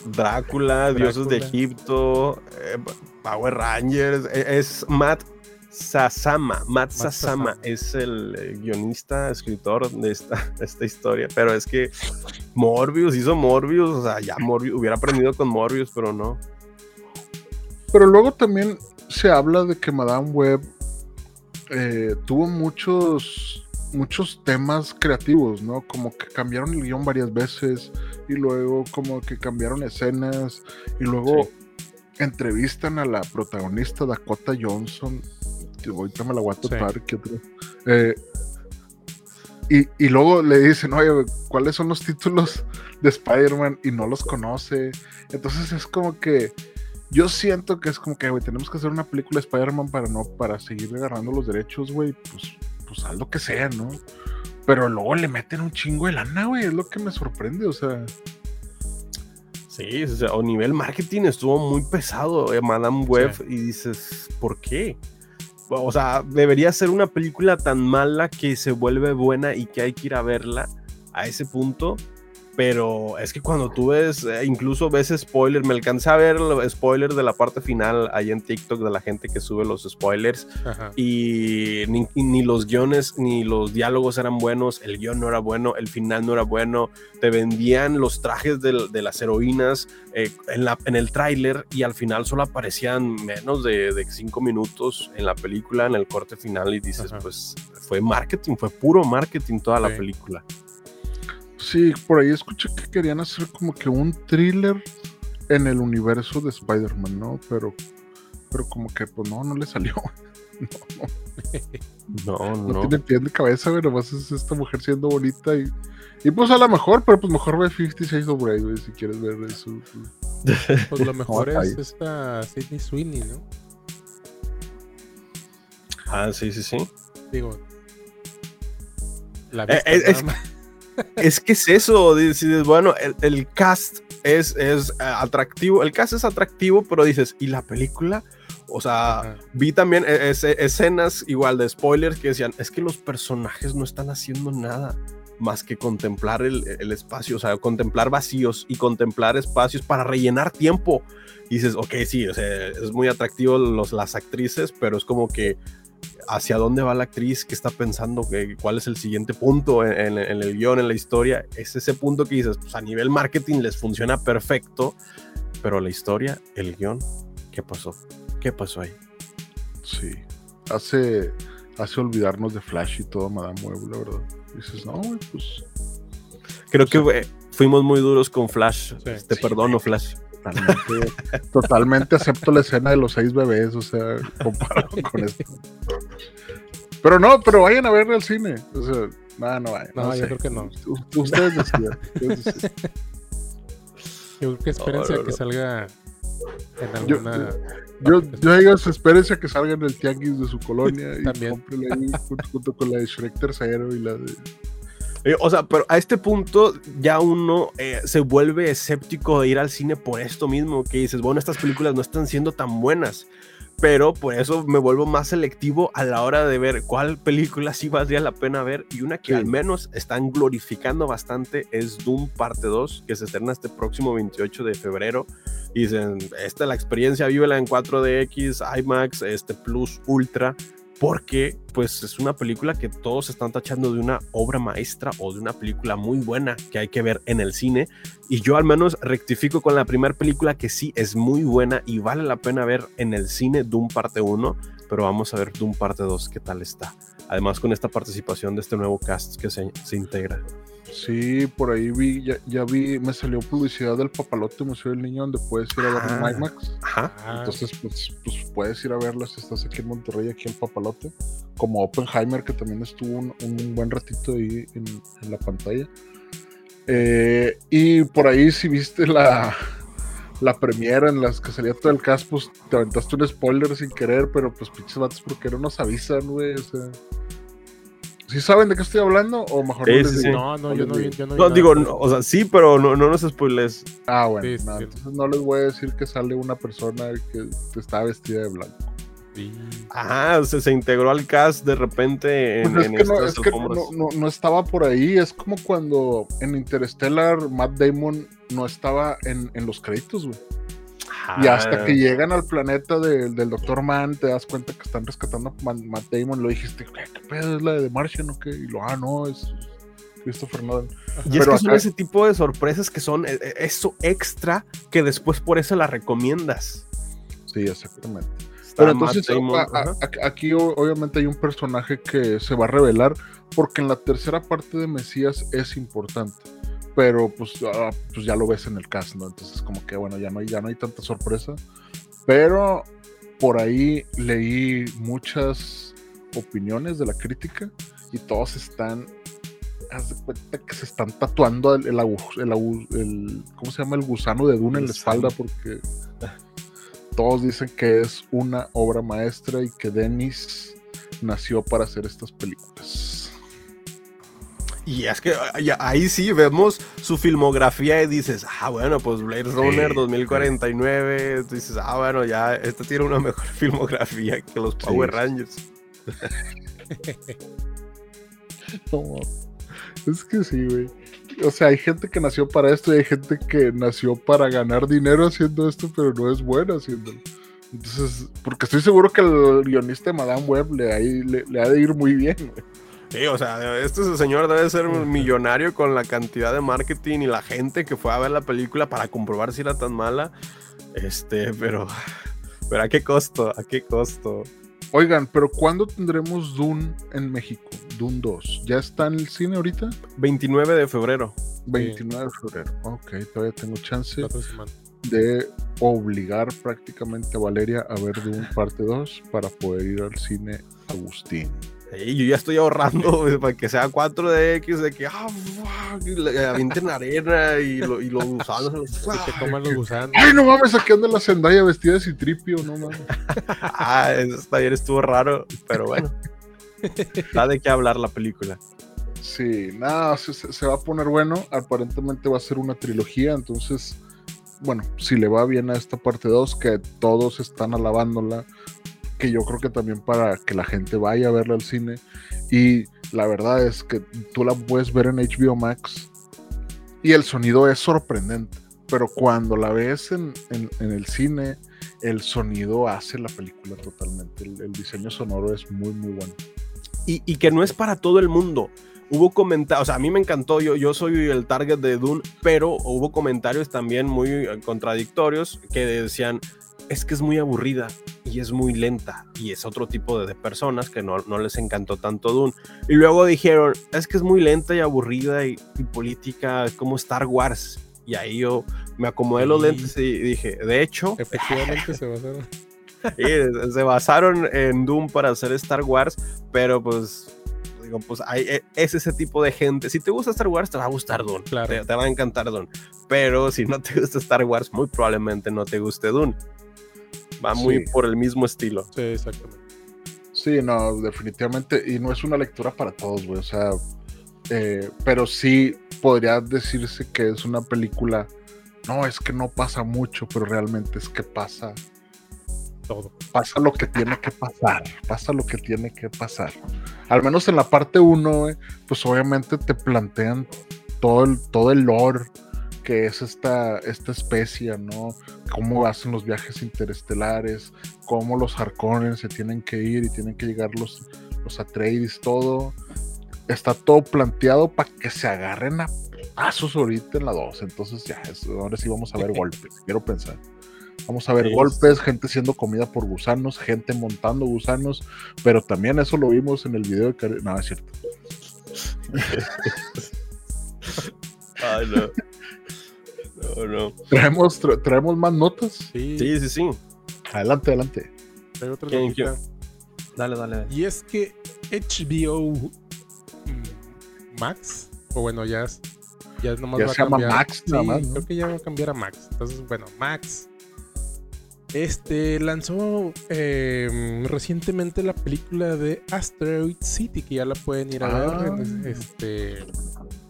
Drácula, Dioses de Egipto, eh, Power Rangers, e, es Matt Sasama, Matt, Sasama, es el eh, guionista, escritor de esta, esta historia, pero es que Morbius hizo Morbius, o sea, ya Morbius hubiera aprendido con Morbius, pero no. Pero luego también se habla de que Madame Web eh, tuvo muchos, muchos temas creativos, ¿no? Como que cambiaron el guion varias veces y luego como que cambiaron escenas y luego entrevistan a la protagonista Dakota Johnson ahorita me la voy a topar, eh, y, luego le dicen, oye, ¿cuáles son los títulos de Spider-Man? Y no los conoce. Entonces es como que yo siento que es como que, güey, tenemos que hacer una película de Spider-Man para no, para seguir agarrando los derechos, güey, pues, pues haz lo que sea, ¿no? Pero luego le meten un chingo de lana, güey, es lo que me sorprende, o sea. Sí, o sea, a nivel marketing estuvo muy pesado eh, Madame Web y dices, ¿por qué? O sea, debería ser una película tan mala que se vuelve buena y que hay que ir a verla a ese punto pero es que cuando tú ves, eh, incluso ves spoilers, me alcancé a ver spoilers de la parte final ahí en TikTok de la gente que sube los spoilers y ni, los guiones ni los diálogos eran buenos, el guion no era bueno, el final no era bueno, te vendían los trajes de, las heroínas eh, en, la, en el tráiler y al final solo aparecían menos de, cinco minutos en la película, en el corte final y dices, pues fue marketing, fue puro marketing toda la película. Sí, por ahí escuché que querían hacer como que un thriller en el universo de Spider-Man, ¿no? Pero, pero como que pues no, no le salió. No, no. no, no. tiene pie de cabeza, pero nomás es esta mujer siendo bonita y, y pues a lo mejor, pero pues mejor ve 56 of Grey, si quieres ver eso. Pues, pues lo mejor es esta Sidney Sweeney, ¿no? Ah, sí, sí, sí. Digo. La eh, es, es que es eso, dices, bueno, el, cast es, es eh, atractivo, el cast es atractivo, pero dices, ¿y la película? O sea, vi también e, escenas igual de spoilers que decían, es que los personajes no están haciendo nada más que contemplar el, espacio, o sea, contemplar vacíos y contemplar espacios para rellenar tiempo. Y dices, ok, sí, o sea, es muy atractivo los, las actrices, pero es como que hacia dónde va la actriz, qué está pensando, cuál es el siguiente punto en, el guion, en la historia. Es ese punto que dices, pues a nivel marketing les funciona perfecto, pero la historia, el guion, ¿qué pasó? ¿Qué pasó ahí? Sí, hace, hace olvidarnos de Flash y todo, Madame Web, la verdad. Dices, no, pues... Creo que fuimos muy duros con Flash. Te perdono, Flash. Totalmente, acepto la escena de los seis bebés, o sea, comparado con esto. Pero no, pero vayan a verle al cine. O sea, nada, no vayan. No, yo creo que no. Ustedes decían. Yo creo que espérense a que salga en alguna. Yo, yo, yo digo, espérense a que salga en el tianguis de su colonia y También. ahí junto, con la de Shrek tercero y la de eh, o sea, pero a este punto ya uno eh, se vuelve escéptico de ir al cine por esto mismo, que dices, bueno, estas películas no están siendo tan buenas. pero por eso me vuelvo más selectivo a la hora de ver cuál película sí valdría la pena ver y una que Sí. al menos están glorificando bastante es Doom parte 2 que se estrena este próximo 28 de febrero y dicen esta la experiencia vívela en 4DX IMAX este Plus Ultra porque pues es una película que todos están tachando de una obra maestra o de una película muy buena que hay que ver en el cine y yo al menos rectifico con la primera película que sí es muy buena y vale la pena ver en el cine Doom parte 1, pero vamos a ver Doom parte 2 qué tal está. Además con esta participación de este nuevo cast que se, se integra. Sí, por ahí vi, ya, ya vi, me salió publicidad del Papalote Museo del Niño donde puedes ir a ver Ah. en IMAX. Ajá. Ah, Entonces, pues, pues puedes ir a verla si estás aquí en Monterrey, aquí en Papalote. Como Oppenheimer, que también estuvo un, un buen ratito ahí en, en la pantalla. Eh, y por ahí, si viste la, la premiera en las que salía todo el cast, pues te aventaste un spoiler sin querer, pero pues pinches vatos, porque no nos avisan, güey? O sea. ¿Sí saben de qué estoy hablando? O mejor Sí, no les sí, digo? no, no, yo no vi. Yo no vi No, nada. digo, no, o sea, sí, pero no, no nos spoiles. Ah, bueno, Sí, no, sí. entonces no les voy a decir que sale una persona que está vestida de blanco. Sí. Ajá, o sea, se integró al cast de repente en, Pues en es que, no, es que no- no estaba por ahí. Es como cuando en Interstellar Matt Damon no estaba en, en los créditos, güey. Y hasta que llegan al planeta de- del Doctor Man, te das cuenta que están rescatando a Ma- Matt Damon. Lo dijiste, ¿qué, qué pedo? ¿Es la de The Martian o qué? Y lo, ah, no, es Christopher Nolan. Y es que son ese tipo de sorpresas que son eh, eh, eso extra que después por eso la recomiendas. Sí, exactamente. Está Pero entonces, Damon, a- a- ajá. a- aquí obviamente hay un personaje que se va a revelar porque en la tercera parte de Mesías es importante. Pero pues, ah, pues ya lo ves en el cast, ¿no? Entonces como que bueno, ya no hay, ya no hay tanta sorpresa. Pero por ahí leí muchas opiniones de la crítica y todos están, haz de cuenta que se están tatuando el, el, el ¿cómo se llama? El gusano de Duna en la espalda porque todos dicen que es una obra maestra y que Denis nació para hacer estas películas. Y es que ah, ahí sí vemos su filmografía y dices, ah, bueno, pues Blade Runner Sí, 2049. Dices, ah, bueno, ya, este tiene una mejor filmografía que los Power sí. Rangers. No, es que sí, güey. O sea, hay gente que nació para esto y hay gente que nació para ganar dinero haciendo esto, pero no es buena haciéndolo. Entonces, porque estoy seguro que el guionista de Madame Web le, le, le ha de ir muy bien, güey. Sí, o sea, este señor debe ser un millonario con la cantidad de marketing y la gente que fue a ver la película para comprobar si era tan mala. Este, pero. Pero a qué costo, a qué costo. Oigan, pero ¿cuándo tendremos Dune en México? Dune 2. ¿Ya está en el cine ahorita? 29 de febrero. 29 de febrero. Ok, todavía tengo chance de obligar prácticamente a Valeria a ver Dune parte 2 para poder ir al cine Agustín. Sí, yo ya estoy ahorrando para que sea 4DX, de que ah, le avienten arena y, lo, y los gusanos. Y te coman los gusanos. Ay, no mames, aquí anda la Zendaya vestida de citripio, no mames. ah, eso ayer estuvo raro, pero bueno. Da de qué hablar la película. Sí, nada, se, se- se va a poner bueno. Aparentemente va a ser una trilogía, entonces, bueno, si le va bien a esta parte 2, que todos están alabándola, que yo creo que también para que la gente vaya a verla al cine. Y la verdad es que tú la puedes ver en HBO Max y el sonido es sorprendente, pero cuando la ves en, en- en el cine, el sonido hace la película totalmente. El, el diseño sonoro es muy, muy bueno. y, y que no es para todo el mundo. Hubo comentarios, o sea, a mí me encantó, yo, yo soy el target de Dune, pero hubo comentarios también muy eh, contradictorios que decían, es que es muy aburrida y es muy lenta, y es otro tipo de, de personas que no, no les encantó tanto Dune. Y luego dijeron, es que es muy lenta y aburrida y, y política, es como Star Wars. Y ahí yo me acomodé los lentes y dije, de hecho, Efectivamente se basaron. Sí, se basaron en Doom para hacer Star Wars, pero pues digo, pues hay, e- es ese tipo de gente. Si te gusta Star Wars, te va a gustar Dune. Claro. Te, te va a encantar Dune. Pero si no te gusta Star Wars, muy probablemente no te guste Dune. Va muy Sí. por el mismo estilo. Sí, exactamente. Sí, no, definitivamente. Y no es una lectura para todos, güey. O sea, eh, pero sí podría decirse que es una película. No, es que no pasa mucho, pero realmente es que pasa todo. Pasa lo que tiene que pasar, pasa lo que tiene que pasar. Al menos en la parte 1, pues obviamente te plantean todo el, todo el lore que es esta, esta especie, ¿no? Cómo hacen los viajes interestelares, cómo los Harkonnen se tienen que ir y tienen que llegar los, los Atreides, todo. Está todo planteado para que se agarren a pasos ahorita en la 2. Entonces ya, ahora sí vamos a ver golpes, quiero pensar. Vamos a ver golpes, gente siendo comida por gusanos, gente montando gusanos, pero también eso lo vimos en el video de Karen. No, es cierto. Ay, no. No, no. ¿Traemos, ¿Traemos más notas? Sí, sí, sí. Adelante, adelante. Otra ¿Quién, quién? Dale, dale, dale. Y es que HBO mm, Max, o bueno, ya, es- ya nomás Ya va a se llama cambiar. Max, nada más, ¿no? creo que ya va a cambiar a Max. Entonces, bueno, Max. Este lanzó eh, recientemente la película de Asteroid City, que ya la pueden ir a ver Ah. en, este,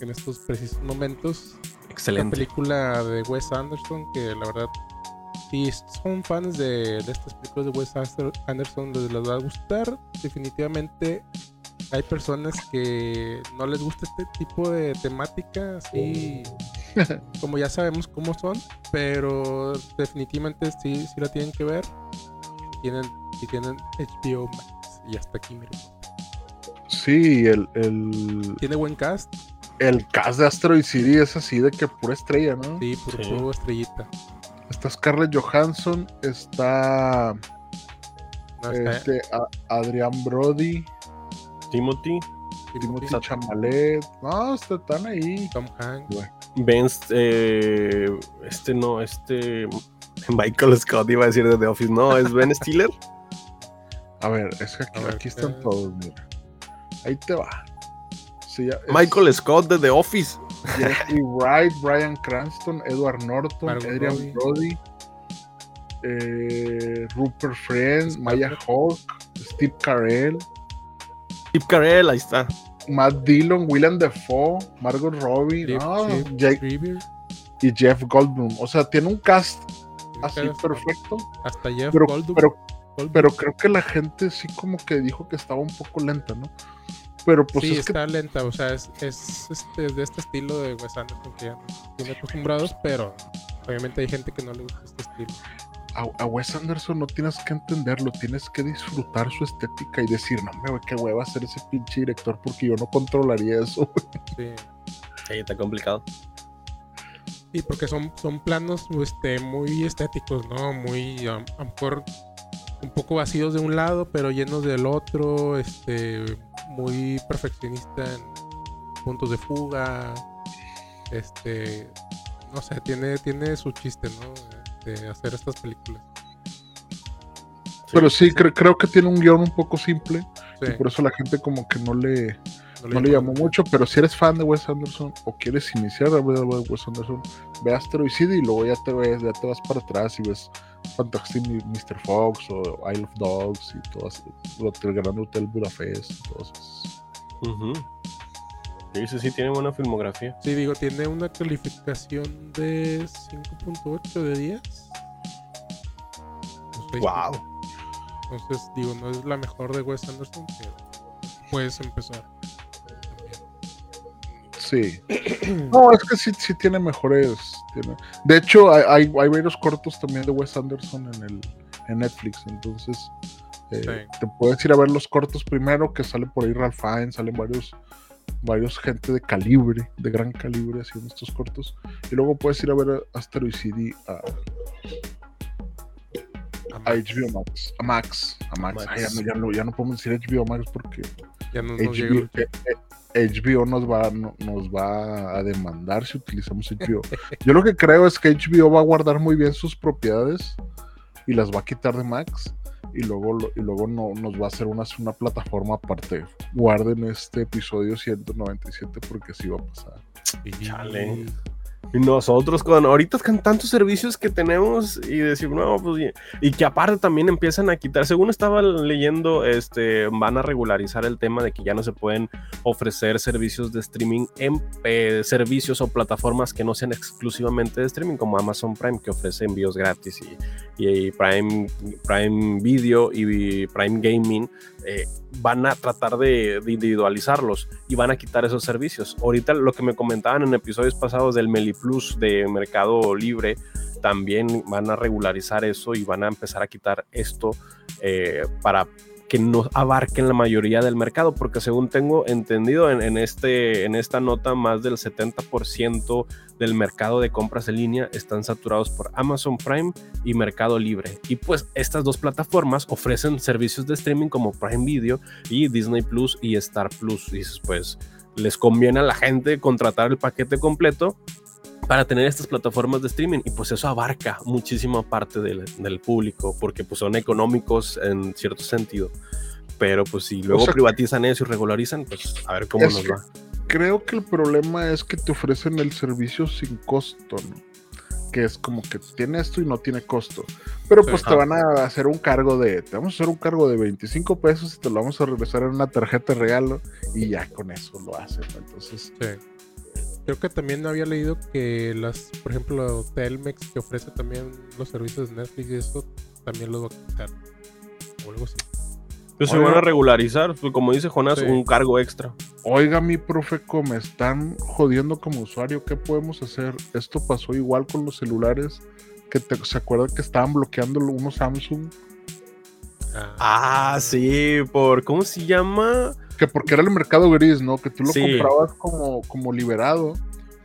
en estos precisos momentos. La Excelente. película de Wes Anderson, que la verdad, si son fans de, de estas películas de Wes Anderson, les, les va a gustar. Definitivamente hay personas que no les gusta este tipo de temática, así como ya sabemos cómo son, pero definitivamente sí, sí la tienen que ver. Tienen, si tienen HBO Max. Y hasta aquí, miren. Sí, el, el, Tiene buen cast, el cast de Asteroid City es así de que pura estrella, ¿no? sí, por Sí. puro estrellita. Está Scarlett Johansson, está No, está este, a- Adrián Brody, Timothy, Timothy Timothy, Chamalet. No, están ahí. Tom Hanks. Ben, eh, este no, este Michael Scott iba a decir de The Office, no, es Ben Stiller. A ver, es que aquí, A ver, aquí están ¿qué? todos, mira. Ahí te va. Sí, ya- es Michael Scott de The Office. Jeffrey Wright, Brian Cranston, Edward Norton, Margot Adrian. Brody, eh, Rupert Friend. Maya Hawk, Steve Carell, Steve Carell, ahí está. Matt Dillon, William Defoe, Margot Robbie, no, Jake- y Jeff Goldblum. O sea, tiene un cast así cast, perfecto, Hasta Jeff pero, Goldblum. pero, Goldblum. pero creo que la gente sí como que dijo que estaba un poco lenta, ¿no? Pero pues sí, es que está lenta, o sea, es, es este, de este estilo de Wes Anderson que ya nos tiene acostumbrados, pero obviamente hay gente que no le gusta este estilo. a, a Wes Anderson no tienes que entenderlo, tienes que disfrutar su estética y decir, no, me qué hueva ser ese pinche director porque yo no controlaría eso. Sí. Ahí está complicado. Sí, porque son, son planos este, muy estéticos, ¿no? Muy, um, a lo mejor, un poco vacíos de un lado, pero llenos del otro, este, muy perfeccionista en puntos de fuga, este, no sé, tiene, tiene su chiste, ¿no? De hacer estas películas. Pero sí, cre- creo que tiene un guion un poco simple Sí, y por eso la gente como que no le, no no le llamó mucho, pero si eres fan de Wes Anderson o quieres iniciar a ver a Wes Anderson, ve Asteroid City y luego ya te ves, ya te vas para atrás y ves Fantastic Mr. Fox o Isle of Dogs y todas, el Gran Hotel Budapest y todos esos. Ujú. Sí, tiene buena filmografía. Sí, digo, tiene una calificación de 5.8 de 10. O seis Wow. Entonces, digo, no es la mejor de Wes Anderson, pero puedes empezar. Sí. No, es que sí, sí tiene mejores. tiene- De hecho, hay, hay, varios cortos también de Wes Anderson en el en Netflix. Entonces, eh, Sí. te puedes ir a ver los cortos primero, que sale por ahí Ralph Fiennes, salen varios, varios gente de calibre, de gran calibre haciendo estos cortos. Y luego puedes ir a ver Asteroid City a, a HBO Max. A Max. A Max. Max. Ay, ya, no, ya, no, ya no podemos decir HBO Max porque Ya no nos llega HBO, eh, eh, HBO nos va, no- nos va a demandar si utilizamos HBO. Yo lo que creo es que HBO va a guardar muy bien sus propiedades y las va a quitar de Max y luego, y luego no, nos va a hacer una, una plataforma aparte. Guarden este episodio 197 porque así va a pasar. Chale. Y nosotros con ahorita con tantos servicios que tenemos y decir, no, pues y, que aparte también empiezan a quitar, según estaba leyendo, este van a regularizar el tema de que ya no se pueden ofrecer servicios de streaming en eh, servicios o plataformas que no sean exclusivamente de streaming, como Amazon Prime, que ofrece envíos gratis y y Prime, Prime Video y Prime Gaming eh, van a tratar de, individualizarlos y van a quitar esos servicios. Ahorita lo que me comentaban en episodios pasados del Meli Plus de Mercado Libre, también van a regularizar eso y van a empezar a quitar esto eh, para que no abarquen la mayoría del mercado, porque según tengo entendido en, este, en esta nota, más del 70% del mercado de compras en línea están saturados por Amazon Prime y Mercado Libre. Y pues estas dos plataformas ofrecen servicios de streaming como Prime Video y Disney Plus y Star Plus. Y pues les conviene a la gente contratar el paquete completo para tener estas plataformas de streaming y pues eso abarca muchísima parte del, público porque pues son económicos en cierto sentido pero pues si luego privatizan eso y regularizan pues a ver cómo nos va creo que el problema es que te ofrecen el servicio sin costo que es como que tiene esto y no tiene costo. Pero pues te van a hacer un cargo de, te vamos a hacer un cargo de 25 pesos y te lo vamos a regresar en una tarjeta de regalo y ya con eso lo hacen. Entonces, sí. Creo que también había leído que las, por ejemplo, Telmex que ofrece también los servicios de Netflix y eso también lo va a quitar. O algo así. Pues se van a regularizar, pues, como dice Jonás, un cargo extra. Oiga, mi profe, me están jodiendo como usuario, ¿qué podemos hacer? Esto pasó igual con los celulares, que se acuerdan que estaban bloqueando unos Samsung. Ah, sí, por, ¿cómo se llama? Que porque era el mercado gris, ¿no? Que tú lo comprabas como, como liberado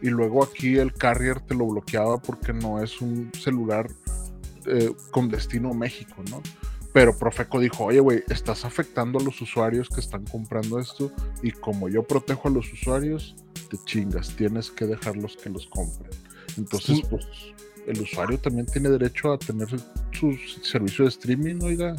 y luego aquí el carrier te lo bloqueaba porque no es un celular eh, con destino a México, ¿no? Pero Profeco dijo, oye, güey, estás afectando a los usuarios que están comprando esto y como yo protejo a los usuarios, te chingas, tienes que dejarlos que los compren. Entonces, pues, el usuario también tiene derecho a tener su servicio de streaming, oiga.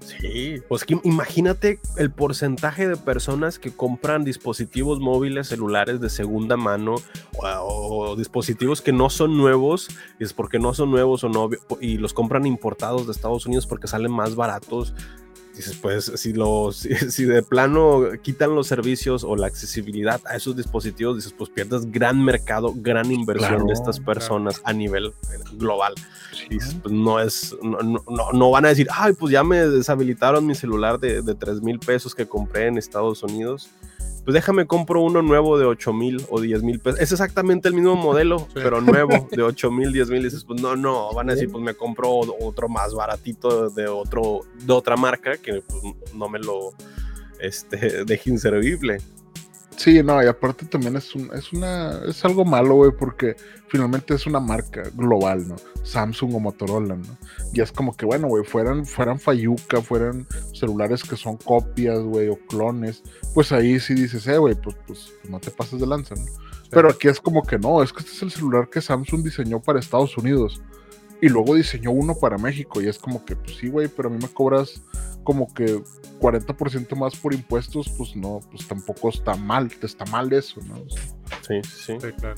Sí, pues que imagínate el porcentaje de personas que compran dispositivos móviles, celulares de segunda mano o, dispositivos que no son nuevos, es porque no son nuevos o no, y los compran importados de Estados Unidos porque salen más baratos dices, pues si, los, si, de plano quitan los servicios o la accesibilidad a esos dispositivos, dices, pues pierdes gran mercado, gran inversión de estas personas a nivel global. Y dices, pues no es, no, no, no, van a decir, ay, pues ya me deshabilitaron mi celular de, de 3 mil pesos que compré en Estados Unidos pues déjame compro uno nuevo de 8 mil o 10 mil pesos. Es exactamente el mismo modelo, pero nuevo, de 8 mil, 10 mil. Dices, pues no, no, van a decir, pues me compro otro más baratito de, otro, de otra marca que pues, no me lo este, deje inservible. Sí, no, y aparte también es, un, es, una, es algo malo, güey, porque finalmente es una marca global, ¿no? Samsung o Motorola, ¿no? Y es como que, bueno, güey, fueran, fueran Fayuca, fueran celulares que son copias, güey, o clones, pues ahí sí dices, eh, güey, pues, pues, no te pases de lanza, ¿no? Pero aquí es como que no, es que este es el celular que Samsung diseñó para Estados Unidos y luego diseñó uno para México y es como que, pues sí, güey, pero a mí me cobras como que 40% más por impuestos, pues no, pues tampoco está mal, te está mal eso, ¿no? sí, sí, sí. claro.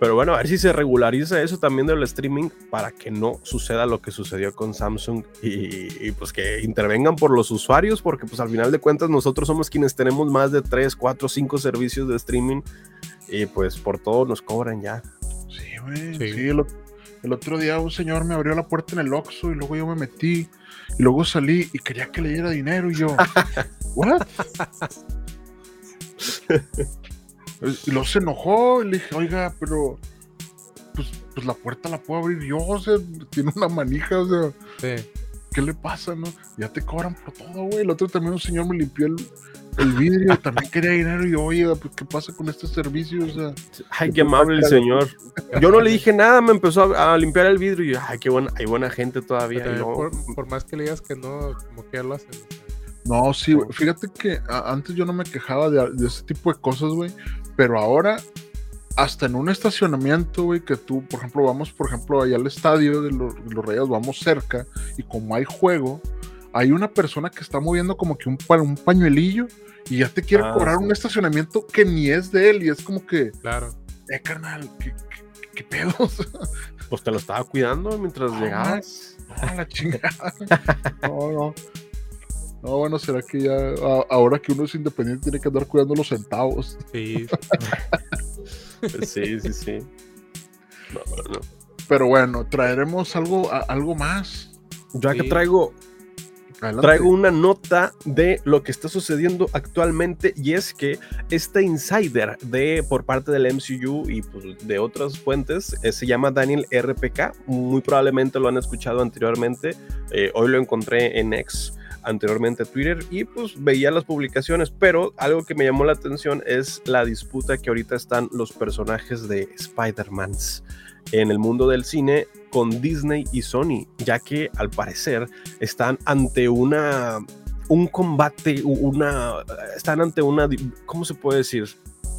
Pero bueno, a ver si se regulariza eso también del streaming para que no suceda lo que sucedió con Samsung y, pues que intervengan por los usuarios, porque pues al final de cuentas nosotros somos quienes tenemos más de 3, 4, 5 servicios de streaming y pues por todo nos cobran ya. Sí, güey. Sí, el, el, otro día un señor me abrió la puerta en el Oxxo y luego yo me metí y luego salí y quería que le diera dinero y yo, ¿what? y luego se enojó y le dije, oiga, pero pues, pues la puerta la puedo abrir yo, o sea, tiene una manija, o sea, ¿qué le pasa, no? Ya te cobran por todo, güey. El otro también un señor me limpió el, el vidrio, también quería dinero y yo, oye, pues, ¿qué pasa con este servicio? O sea, ay, qué amable el señor. Yo no le dije nada, me empezó a, limpiar el vidrio y yo, ay, qué buena, hay buena gente todavía. por, más que le digas que no, como que ya lo hacen. No, sí, fíjate que antes yo no me quejaba de, de ese tipo de cosas, güey, pero ahora hasta en un estacionamiento, güey, que tú, por ejemplo, vamos, por ejemplo, allá al estadio de los, de los Reyes, vamos cerca, y como hay juego, hay una persona que está moviendo como que un, un pañuelillo y ya te quiere ah, cobrar un estacionamiento que ni es de él y es como que... Claro. Eh, carnal, ¿qué, qué, pedo? pues te lo estaba cuidando mientras llegabas. Ah, la chingada. no, no. No, bueno, será que ya ahora que uno es independiente tiene que andar cuidando los centavos. Sí. sí, sí, sí. No, no. Pero bueno, traeremos algo, algo más. Yo acá traigo Traigo una nota de lo que está sucediendo actualmente y es que este insider de por parte del MCU y pues, de otras fuentes eh, se llama Daniel RPK. Muy probablemente lo han escuchado anteriormente. Eh, hoy lo encontré en X anteriormente Twitter y pues veía las publicaciones, pero algo que me llamó la atención es la disputa que ahorita están los personajes de Spider-Man en el mundo del cine con Disney y Sony, ya que al parecer están ante una un combate, una están ante una ¿cómo se puede decir?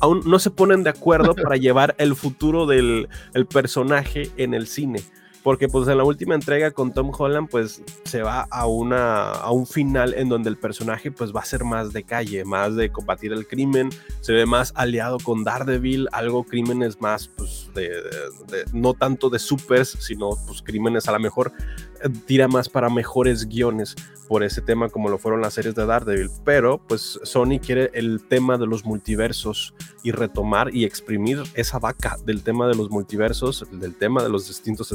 Aún no se ponen de acuerdo para llevar el futuro del el personaje en el cine porque pues en la última entrega con Tom Holland pues se va a, una, a un final en donde el personaje pues va a ser más de calle, más de combatir el crimen, se ve más aliado con Daredevil, algo crímenes más pues de, no tanto de supers, sino pues crímenes a lo mejor eh, tira más para mejores guiones por ese tema como lo fueron las series de Daredevil, pero pues Sony quiere el tema de los multiversos y retomar y exprimir esa vaca del tema de los multiversos, del tema de los distintos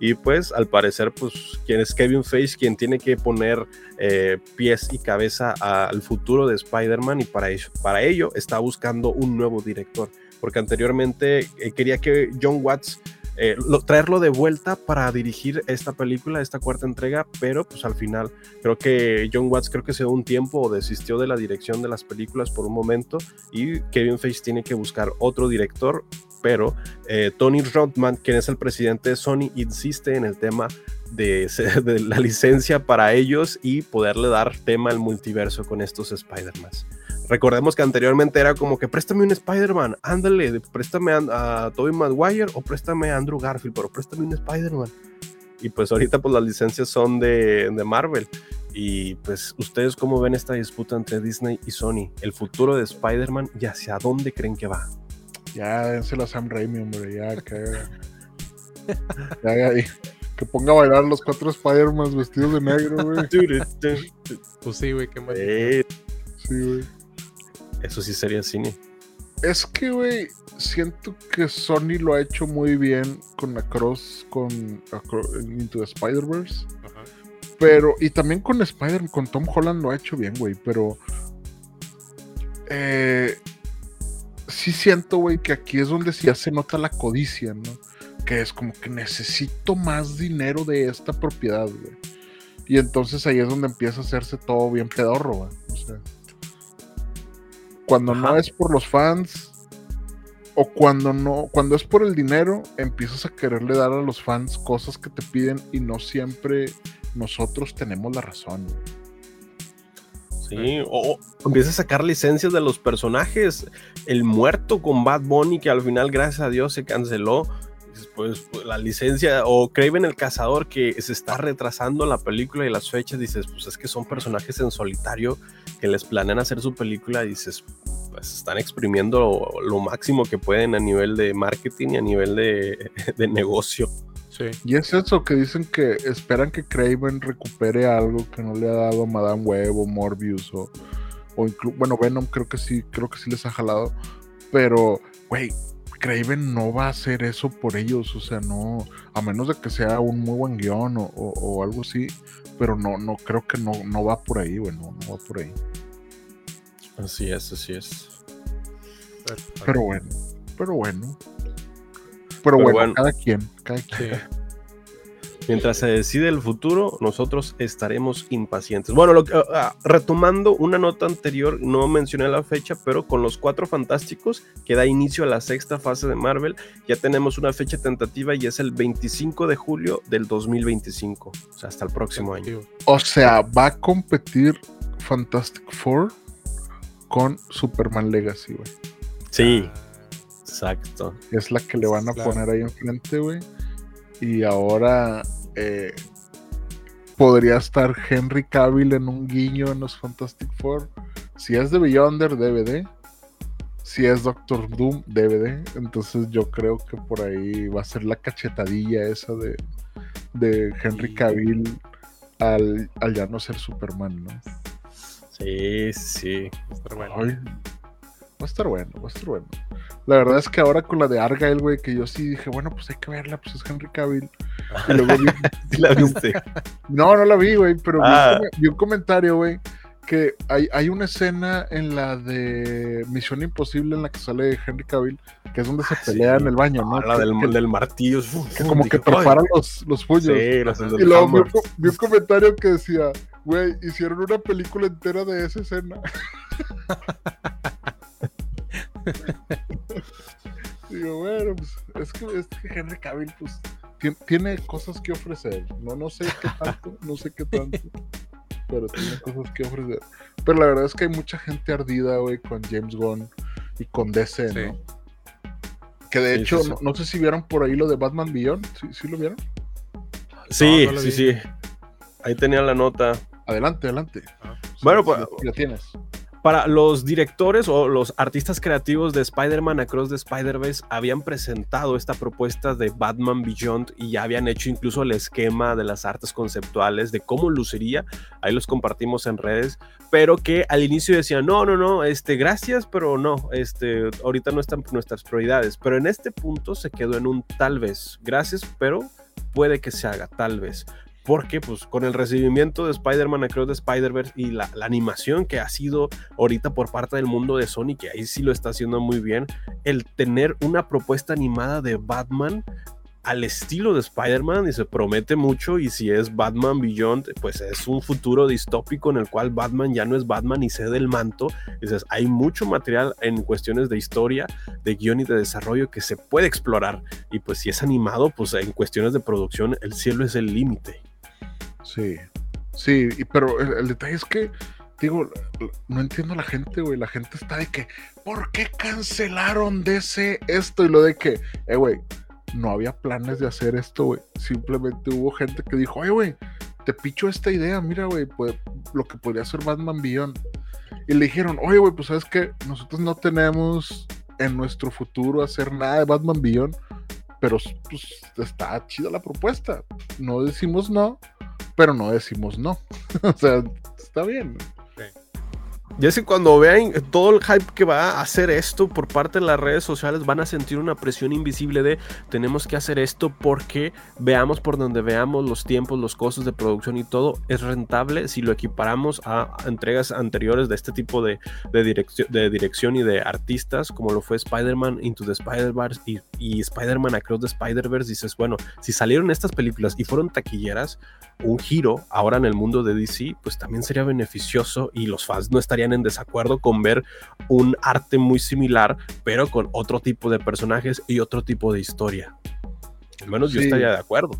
Y pues al parecer pues quien es Kevin Feige quien tiene que poner eh, pies y cabeza al futuro de Spider-Man y para ello, para ello está buscando un nuevo director. Porque anteriormente eh, quería que John Watts eh, traerlo de vuelta para dirigir esta película, esta cuarta entrega, pero pues al final creo que John Watts creo que se dio un tiempo o desistió de la dirección de las películas por un momento y Kevin Feige tiene que buscar otro director pero eh, Tony Rodman, quien es el presidente de Sony, insiste en el tema de, la licencia para ellos y poderle dar tema al multiverso con estos Spider-Man. Recordemos que anteriormente era como que préstame un Spider-Man, ándale, préstame a, a Tobey Maguire o préstame a Andrew Garfield, pero préstame un Spider-Man. Y pues ahorita pues las licencias son de, de Marvel. Y pues ustedes cómo ven esta disputa entre Disney y Sony, el futuro de Spider-Man y hacia dónde creen que va. Ya, dénselo a Sam Raimi, hombre, ya, que. ya, que ponga a bailar los cuatro Spider-Man vestidos de negro, güey. pues sí, güey, qué mal. Sí, güey. Eso sí sería cine. Es que, güey, siento que Sony lo ha hecho muy bien con la Cross, con Into the Spider-Verse. Pero, y también con Spider, con Tom Holland lo ha hecho bien, güey, pero. Eh, sí siento, güey, que aquí es donde ya se nota la codicia, ¿no? Que es como que necesito más dinero de esta propiedad, güey. Y entonces ahí es donde empieza a hacerse todo bien pedorro, güey. O sea, cuando no es por los fans o cuando no, cuando es por el dinero, empiezas a quererle dar a los fans cosas que te piden y no siempre nosotros tenemos la razón. Güey. Sí, o, empieza a sacar licencias de los personajes. El muerto con Bad Bunny, que al final, gracias a Dios, se canceló. Después, pues, la licencia, o Craven el Cazador, que se está retrasando la película y las fechas. Dices, pues es que son personajes en solitario que les planean hacer su película. Dices, pues están exprimiendo lo, máximo que pueden a nivel de marketing y a nivel de, de negocio. Y es eso que dicen que esperan que Craven recupere algo que no le ha dado Madame Web o Morbius o, o bueno, Venom creo que sí, creo que sí les ha jalado, pero güey, Craven no va a hacer eso por ellos, o sea, no, a menos de que sea un muy buen guion o, algo así, pero no, no creo que no, no va por ahí, güey, no, va por ahí. Así es, así es. Pero bueno, pero bueno. Pero, bueno, cada quien, cada quien. Mientras se decide el futuro, nosotros estaremos impacientes. Bueno, lo ah, ah, retomando una nota anterior, no mencioné la fecha, pero con los cuatro fantásticos que da inicio a la sexta fase de Marvel, ya tenemos una fecha tentativa y es el 25 de julio del 2025. O sea, hasta el próximo año. O sea, va a competir Fantastic Four con Superman Legacy, güey. Sí. Ah. Exacto. Es la que le van a poner ahí enfrente, güey. Y ahora eh, podría estar Henry Cavill en un guiño en los Fantastic Four. Si es de Beyonder, DVD. Si es Doctor Doom, DVD. Entonces yo creo que por ahí va a ser la cachetadilla esa de, de Henry Cavill al, ya no ser Superman, ¿no? Sí, sí. Va a estar bueno. va a estar bueno, va a estar bueno. La verdad es que ahora con la de Argyle, güey, que yo sí dije, bueno, pues hay que verla, pues es Henry Cavill. Y luego vi... ¿La viste? No, no la vi, güey, pero Ah. vi, un, vi un comentario, güey, que hay, hay una escena en la de Misión Imposible en la que sale Henry Cavill, que es donde se Ah, sí. pelea en el baño, ¿no? Ah, la Que- del, que- del martillo. que como que prepara los, los puños. Sí, los Y luego vi, vi un comentario que decía, güey, hicieron una película entera de esa escena. Digo, bueno, pues es que, es que Henry Cavill, pues, tien- tiene cosas que ofrecer. No, no sé qué tanto, no sé qué tanto, pero tiene cosas que ofrecer. Pero la verdad es que hay mucha gente ardida, güey, con James Gunn y con DC, Sí. ¿no? Que de Sí, hecho, sí, sí. No, no sé si vieron por ahí lo de Batman Beyond. ¿Sí, sí lo vieron? Sí, No, no la sí, vi. sí. Ahí tenía la nota. Adelante, adelante. Ah. Bueno, pues- la tienes. Para los directores o los artistas creativos de Spider-Man Across the Spider-Verse habían presentado esta propuesta de Batman Beyond y ya habían hecho incluso el esquema de las artes conceptuales de cómo luciría. Ahí los compartimos en redes, pero que al inicio decían, no, no, no, este, gracias, pero no, este, ahorita no están nuestras prioridades. Pero en este punto se quedó en un tal vez, gracias, pero puede que se haga, tal vez. Porque pues con el recibimiento de Spider-Man Across the Spider-Verse y la, animación que ha sido ahorita por parte del mundo de Sony, que ahí sí lo está haciendo muy bien, el tener una propuesta animada de Batman al estilo de Spider-Man y se promete mucho y si es Batman Beyond, pues es un futuro distópico en el cual Batman ya no es Batman y cede el manto. Dices, hay mucho material en cuestiones de historia, de guion y de desarrollo que se puede explorar y pues si es animado, pues en cuestiones de producción el cielo es el límite. Sí, sí, y- pero el, detalle es que, digo, no entiendo a la gente, güey. La gente está de que, ¿por qué cancelaron DC esto? Y lo de que, eh, güey, no había planes de hacer esto, güey. Simplemente hubo gente que dijo, oye, güey, te picho esta idea, mira, güey, pues, lo que podría ser Batman Beyond. Y le dijeron, oye, güey, pues sabes que nosotros no tenemos en nuestro futuro hacer nada de Batman Beyond, pero pues está chida la propuesta. No decimos no, pero no decimos no. o sea, está bien. Y es que cuando vean todo el hype que va a hacer esto por parte de las redes sociales, van a sentir una presión invisible de tenemos que hacer esto porque veamos por donde veamos los tiempos, los costos de producción y todo, es rentable si lo equiparamos a entregas anteriores de este tipo de, de, de dirección y de artistas, como lo fue Spider-Man Into the Spider-Verse y, y Spider-Man Across the Spider-Verse. Dices, bueno, si salieron estas películas y fueron taquilleras, un giro ahora en el mundo de DC, pues también sería beneficioso y los fans no estarían en desacuerdo con ver un arte muy similar, pero con otro tipo de personajes y otro tipo de historia. Al menos yo estaría de acuerdo.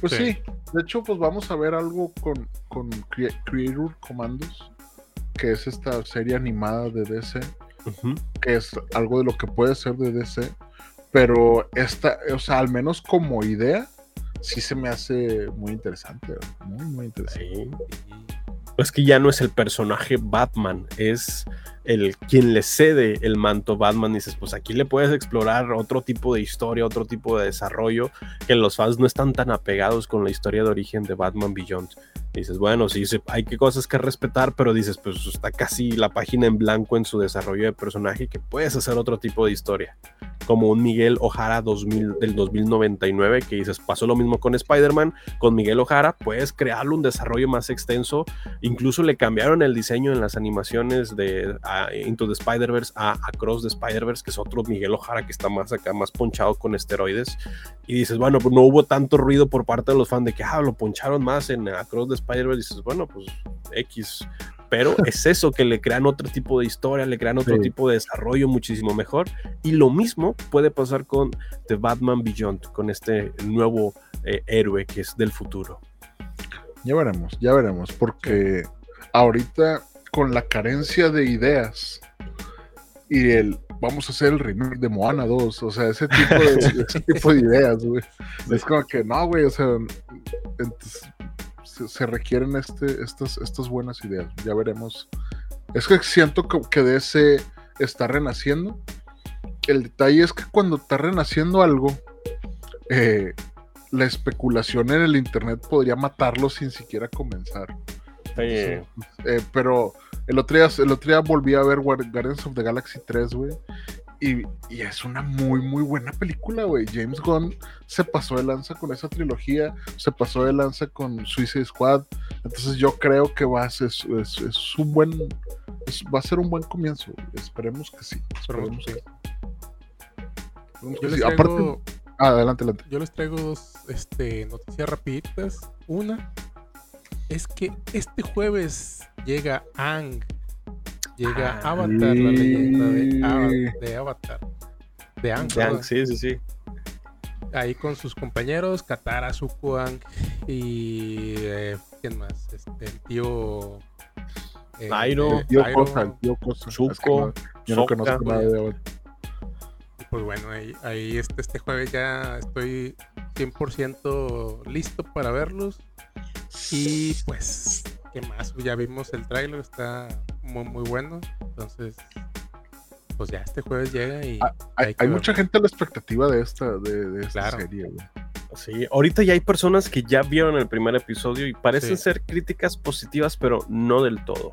Pues sí. Sí. de hecho, pues vamos a ver algo con, con Crea- Creator Commandos, que es esta serie animada de DC, que es algo de lo que puede ser de DC, pero esta, o sea, al menos como idea, sí se me hace muy interesante, muy, muy interesante. Sí. Es que ya no es el personaje Batman, es el quien le cede el manto Batman. Dices, pues aquí le puedes explorar otro tipo de historia, otro tipo de desarrollo, que los fans no están tan apegados con la historia de origen de Batman Beyond. Dices, bueno, sí, hay que cosas que respetar, pero dices, pues está casi la página en blanco en su desarrollo de personaje, que puedes hacer otro tipo de historia. Como un Miguel Ojara 2000, del 2099, que dices, pasó lo mismo con Spider-Man, con Miguel Ojara, puedes crearle un desarrollo más extenso Incluso le cambiaron el diseño en las animaciones de Into the Spider-Verse a Across the Spider-Verse, que es otro Miguel Ojara que está más acá, más ponchado con esteroides. Y dices, bueno, pues no hubo tanto ruido por parte de los fans de que, ah, lo poncharon más en Across the Spider-Verse. Dices, bueno, pues X. Pero es eso, que le crean otro tipo de historia, le crean otro Sí. tipo de desarrollo muchísimo mejor. Y lo mismo puede pasar con The Batman Beyond, con este nuevo eh, héroe que es del futuro. Ya veremos, ya veremos, porque ahorita con la carencia de ideas y el vamos a hacer el remake de Moana 2, o sea, ese tipo de, ese tipo de ideas, güey. Es como que no, güey, o sea, entonces, se, requieren este, estas, estas buenas ideas. Ya veremos. Es que siento que, que DC está renaciendo. El detalle es que cuando está renaciendo algo, eh, la especulación en el internet podría matarlo sin siquiera comenzar. Oye, Eh, pero el otro, día, el otro día volví a ver Guar- Guardians of the Galaxy 3, güey. Y, y es una muy, muy buena película, güey. James Gunn se pasó de lanza con esa trilogía, se pasó de lanza con Suicide Squad. Entonces yo creo que va a ser, es, es- es un buen, es- va a ser un buen comienzo. Esperemos que sí. Esperemos que sí. esperemos Yo que les sí. traigo, Aparte, ah, adelante, adelante. yo les traigo dos este, noticias rapiditas. Una es que este jueves llega Ang. Llega Ah, Avatar, la leyenda de. Ava- de Avatar. De Ang. Sí, sí, sí. Ahí con sus compañeros, Katara, Zuko, Ang y... eh, ¿Quién más? Este, el tío... eh, Airo. eh, cosa, cosa. Es que Zuko, no, yo no Sokka. conozco nada de Avatar. Y pues bueno, ahí, ahí este, este jueves ya estoy 100% listo para verlos. Y pues, ¿qué más? Ya vimos el tráiler, está muy, muy bueno. Entonces, pues ya este jueves llega y... Ah, Hay, mucha gente a la expectativa de esta, de, de esta Claro. serie, güey. Sí, ahorita ya hay personas que ya vieron el primer episodio y parecen Sí. ser críticas positivas, pero no del todo.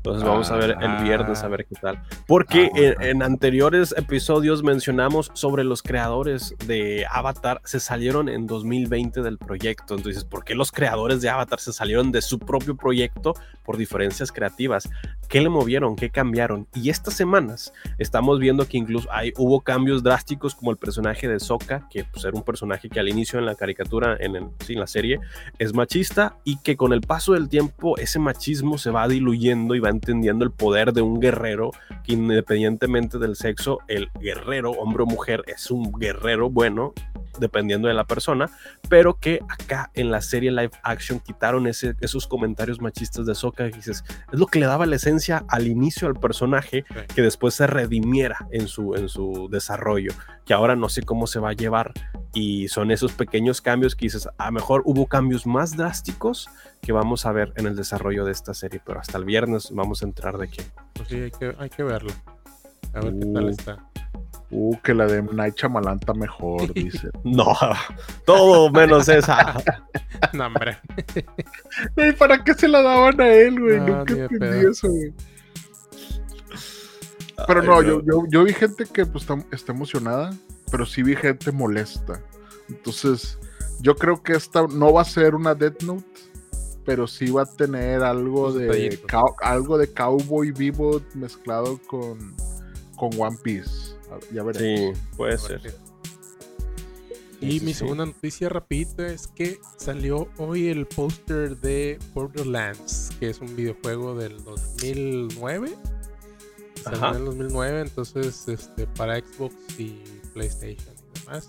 Entonces vamos a ver el viernes a ver qué tal. Porque Ah, en, bueno. en anteriores episodios mencionamos sobre los creadores de Avatar se salieron en 2020 del proyecto. Entonces, ¿por qué los creadores de Avatar se salieron de su propio proyecto por diferencias creativas? ¿Qué le movieron? ¿Qué cambiaron? Y estas semanas estamos viendo que incluso hay, hubo cambios drásticos como el personaje de Sokka, que pues, era un personaje que al inicio en la caricatura, en, el- sí, en la serie, es machista y que con el paso del tiempo ese machismo se va diluyendo y va entendiendo el poder de un guerrero que independientemente del sexo, el guerrero, hombre o mujer, es un guerrero bueno, dependiendo de la persona, pero que acá en la serie live action quitaron ese, esos comentarios machistas de Sokka y dices, es lo que le daba la esencia al inicio al personaje que después se redimiera en su, en su desarrollo, que ahora no sé cómo se va a llevar y son esos pequeños cambios que dices, a lo mejor hubo cambios más drásticos que vamos a ver en el desarrollo de esta serie, pero hasta el viernes vamos a entrar de qué. Pues sí, hay que, hay que verlo. A ver qué tal Uh. está. Uh, que la de Night Shyamalan está mejor, dice. No, todo menos esa. No, hombre. Güey, ¿para qué se la daban a él, güey? No, Nunca entendí pedo. eso, güey. Pero Ay, no, yo, yo, yo vi gente que pues, está, está emocionada, pero sí vi gente molesta. Entonces, yo creo que esta no va a ser una Death Note, pero sí va a tener algo de cow- algo de Cowboy Vivo mezclado con, con One Piece. A ver, Ya veremos. Sí, puede ser. Y sí, mi sí. segunda noticia rapidita es que salió hoy el póster de Borderlands, que es un videojuego del 2009. Salió Ajá. en el 2009, entonces este, para Xbox y PlayStation y demás.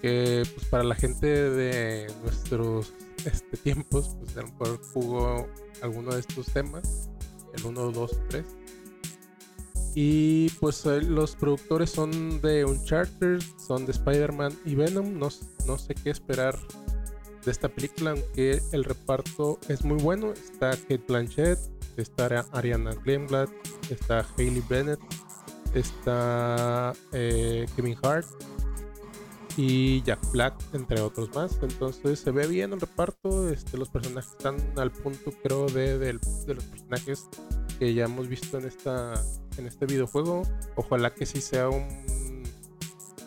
Que pues para la gente de nuestros este, tiempos, pues a lo mejor jugó alguno de estos temas, el 1, 2, 3. Y pues eh, los productores son de Uncharted, son de Spider-Man y Venom. No, no sé qué esperar de esta película, aunque el reparto es muy bueno. Está Kate Blanchett, está Ari- Ariana Greenblatt, está Hailey Bennett, está eh, Kevin Hart y Jack Black, entre otros más. Entonces se ve bien el reparto. Este, los personajes están al punto, creo, de, del- de los personajes que ya hemos visto en esta en este videojuego. Ojalá que sí sea un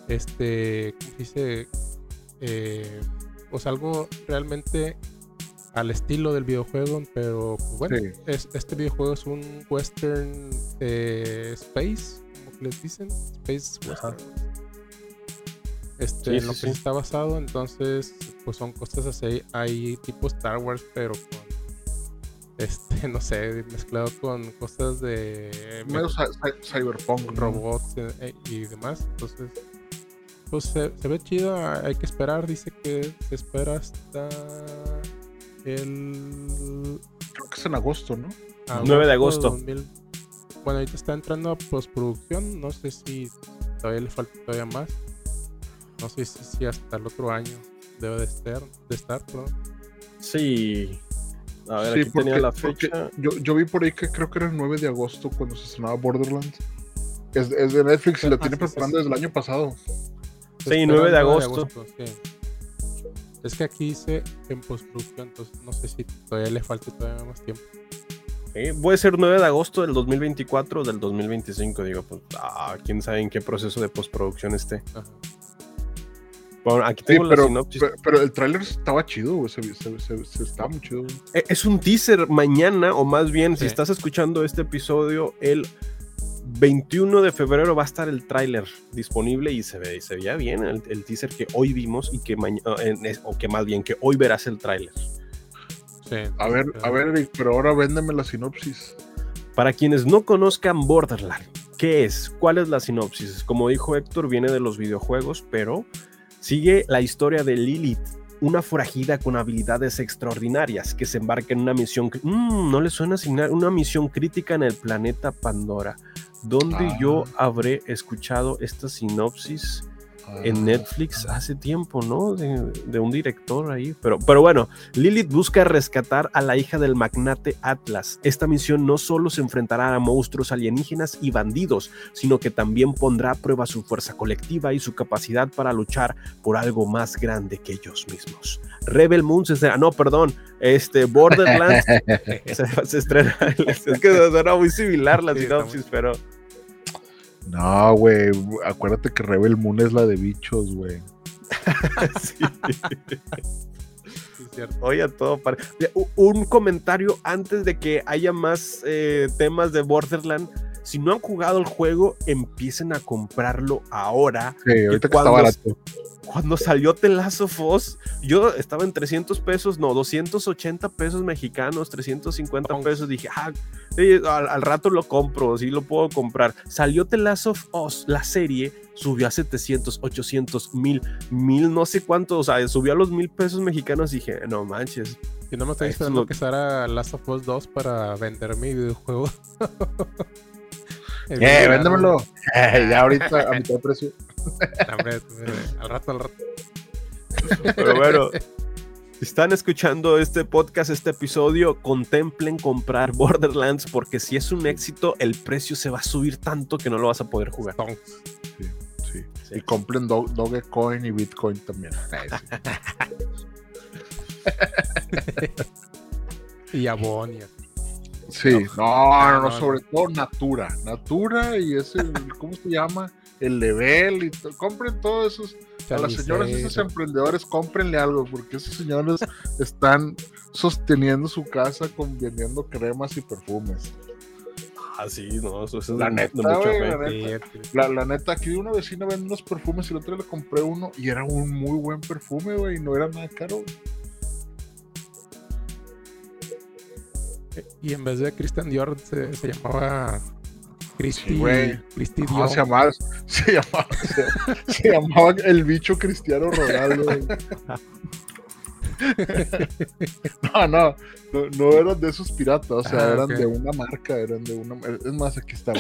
este ¿cómo se dice? Eh, pues algo realmente al estilo del videojuego, pero pues, bueno, Sí. es- este videojuego es un western eh, space, como que les dicen, space Ajá. Este, Sí, en lo sí, que sí. está basado, entonces, pues son cosas así, hay tipo Star Wars, pero con este, no sé, mezclado con cosas de cy- cyberpunk, robots eh, eh, y demás. Entonces, pues se, se ve chido. Hay que esperar. Dice que se espera hasta el Creo que es en agosto, ¿no? 9 de agosto. 2000. Bueno, ahorita está entrando a postproducción. No sé si todavía le falta todavía más. No sé si, si hasta el otro año debe de estar. De estar perdón. Sí. A ver, Sí, aquí tenía la fecha. Yo, yo vi por ahí que creo que era el 9 de agosto cuando se estrenaba Borderlands. Es, es de Netflix y lo Ah, tiene sí, preparando sí. desde el año pasado. Sí, espera 9 el de agosto. sí. Es que aquí dice en postproducción, entonces no sé si todavía le falta todavía más tiempo. puede ser 9 de agosto del 2024 o del 2025, digo, pues, ah, quién sabe en qué proceso de postproducción esté. Bueno, aquí tengo pero, la sinopsis. Pero, el tráiler estaba chido, Se, estaba muy chido. E, es un teaser mañana, o más bien, si estás escuchando este episodio, el 21 de febrero va a estar el tráiler disponible y se, ve, se veía bien el, teaser que hoy vimos y que mañana, o que más bien que hoy verás el tráiler. a ver, a ver, pero ahora véndeme la sinopsis. Para quienes no conozcan Borderlands, ¿qué es? ¿Cuál es la sinopsis? Como dijo Héctor, viene de los videojuegos, pero sigue la historia de Lilith, una forajida con habilidades extraordinarias que se embarca en una misión. Mm, no le suena asignar una misión crítica en el planeta Pandora. ¿Dónde yo ah. habré escuchado esta sinopsis? En Netflix hace tiempo, ¿no? De, un director ahí. Pero, pero bueno, Lilith busca rescatar a la hija del magnate Atlas. Esta misión no solo se enfrentará a monstruos alienígenas y bandidos, sino que también pondrá a prueba su fuerza colectiva y su capacidad para luchar por algo más grande que ellos mismos. Rebel Moon se estrena, no, perdón, este Borderlands se, estrena. Es que será muy similar la sinopsis, pero no, güey, acuérdate que Rebel Moon es la de bichos, güey. sí. Oye, todo para... Un comentario antes de que haya más eh, temas de Borderland. Si no han jugado el juego, empiecen a comprarlo ahora. Sí, ahorita que está barato cuando salió Telazo Foss, yo estaba en 300 pesos, no, 280 pesos mexicanos, 350 pesos. Dije, ah, al, rato lo compro, sí lo puedo comprar. Salió Telazo Foss, la serie, subió a 700, 800, 1000, 1000, no sé cuánto, o sea, subió a los 1000 pesos mexicanos. Dije, no manches. Y no me estoy esperando que saliera Last of Us 2 para vender mi videojuego. eh, véndemelo. ya ahorita a mitad de precio. al rato, al rato. Pero bueno, si están escuchando este podcast, este episodio, contemplen comprar Borderlands porque si es un éxito, el precio se va a subir tanto que no lo vas a poder jugar. Sí, sí. Y compren Dogecoin y Bitcoin también. y Abonia. Sí, no, no, sobre todo Natura. Natura y ese, ¿cómo se llama? el level y compren todos esos. A las señoras, esos emprendedores, cómprenle algo, porque esos señores están sosteniendo su casa con vendiendo cremas y perfumes. Ah, sí, no, eso es la neta, la, neta. La, neta, aquí una vecina vende unos perfumes y el otro le compré uno y era un muy buen perfume, güey, y no era nada caro. Y en vez de Christian Dior se llamaba Cristi, se, llamaba, se, llamaba, el bicho Cristiano Ronaldo. no, no, no, eran de esos piratas, o sea, ah, eran de una marca, eran de una. Es más, aquí está.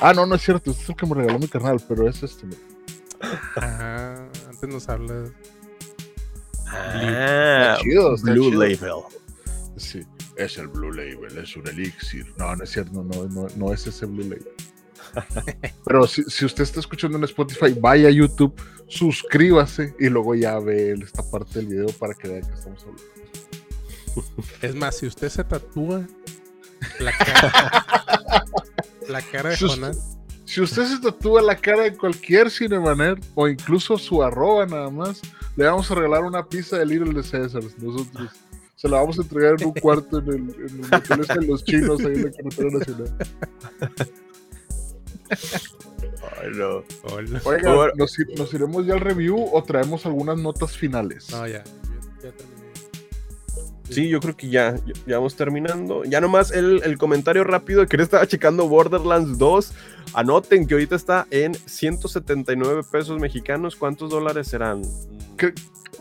ah, no, no es cierto, este es el que me regaló mi carnal, pero es este. Ajá, antes nos hablas. Ah, chido, Blue Label. Sí es el Blue Label, es un elixir. No, no es cierto, no, no, no es ese Blue Label. Pero si, si, usted está escuchando en Spotify, vaya a YouTube, suscríbase y luego ya ve esta parte del video para que vea que estamos hablando. Es más, si usted se tatúa la cara, la cara de si Jonás. si usted se tatúa la cara de cualquier Cinemaner o incluso su arroba nada más, le vamos a regalar una pizza de Little de César. Nosotros se la vamos a entregar en un cuarto en el, en el hotel de los chinos ahí en la carretera nacional. Ay, no. Oiga, ¿nos, iremos ya al review o traemos algunas notas finales? No, ya. Ya terminé. Sí, yo creo que ya, ya, vamos terminando. Ya nomás el, el comentario rápido que le estaba checando Borderlands 2. Anoten que ahorita está en 179 pesos mexicanos. ¿Cuántos dólares serán? ¿Qué,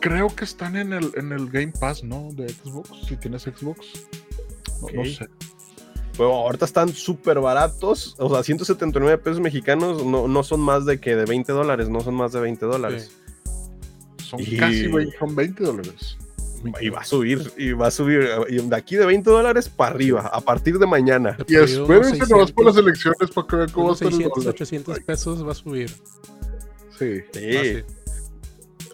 creo que están en el, en el Game Pass, ¿no? De Xbox, si tienes Xbox. No, sé. Bueno, ahorita están súper baratos. O sea, 179 pesos mexicanos no, son más de que de 20 dólares, no son más de 20 dólares. Son casi son 20 dólares. Y va a subir, y va a subir de aquí de 20 dólares para arriba, a partir de mañana. Y espérense nomás por las elecciones para que vean cómo 600, 800 pesos va a subir. Sí. Sí.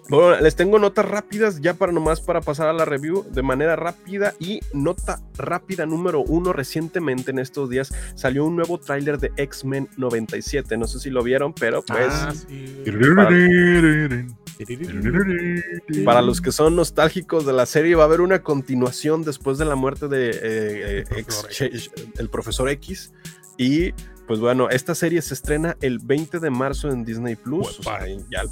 Bueno, les tengo notas rápidas ya para nomás para pasar a la review de manera rápida y nota rápida número uno. Recientemente en estos días salió un nuevo tráiler de X-Men 97 no sé si lo vieron pero pues Ah, sí. para los que son nostálgicos de la serie va a haber una continuación después de la muerte de eh, eh, El profesor Ch- el profesor X. Y pues bueno esta serie se estrena el 20 de marzo en Disney Plus. O sea, ya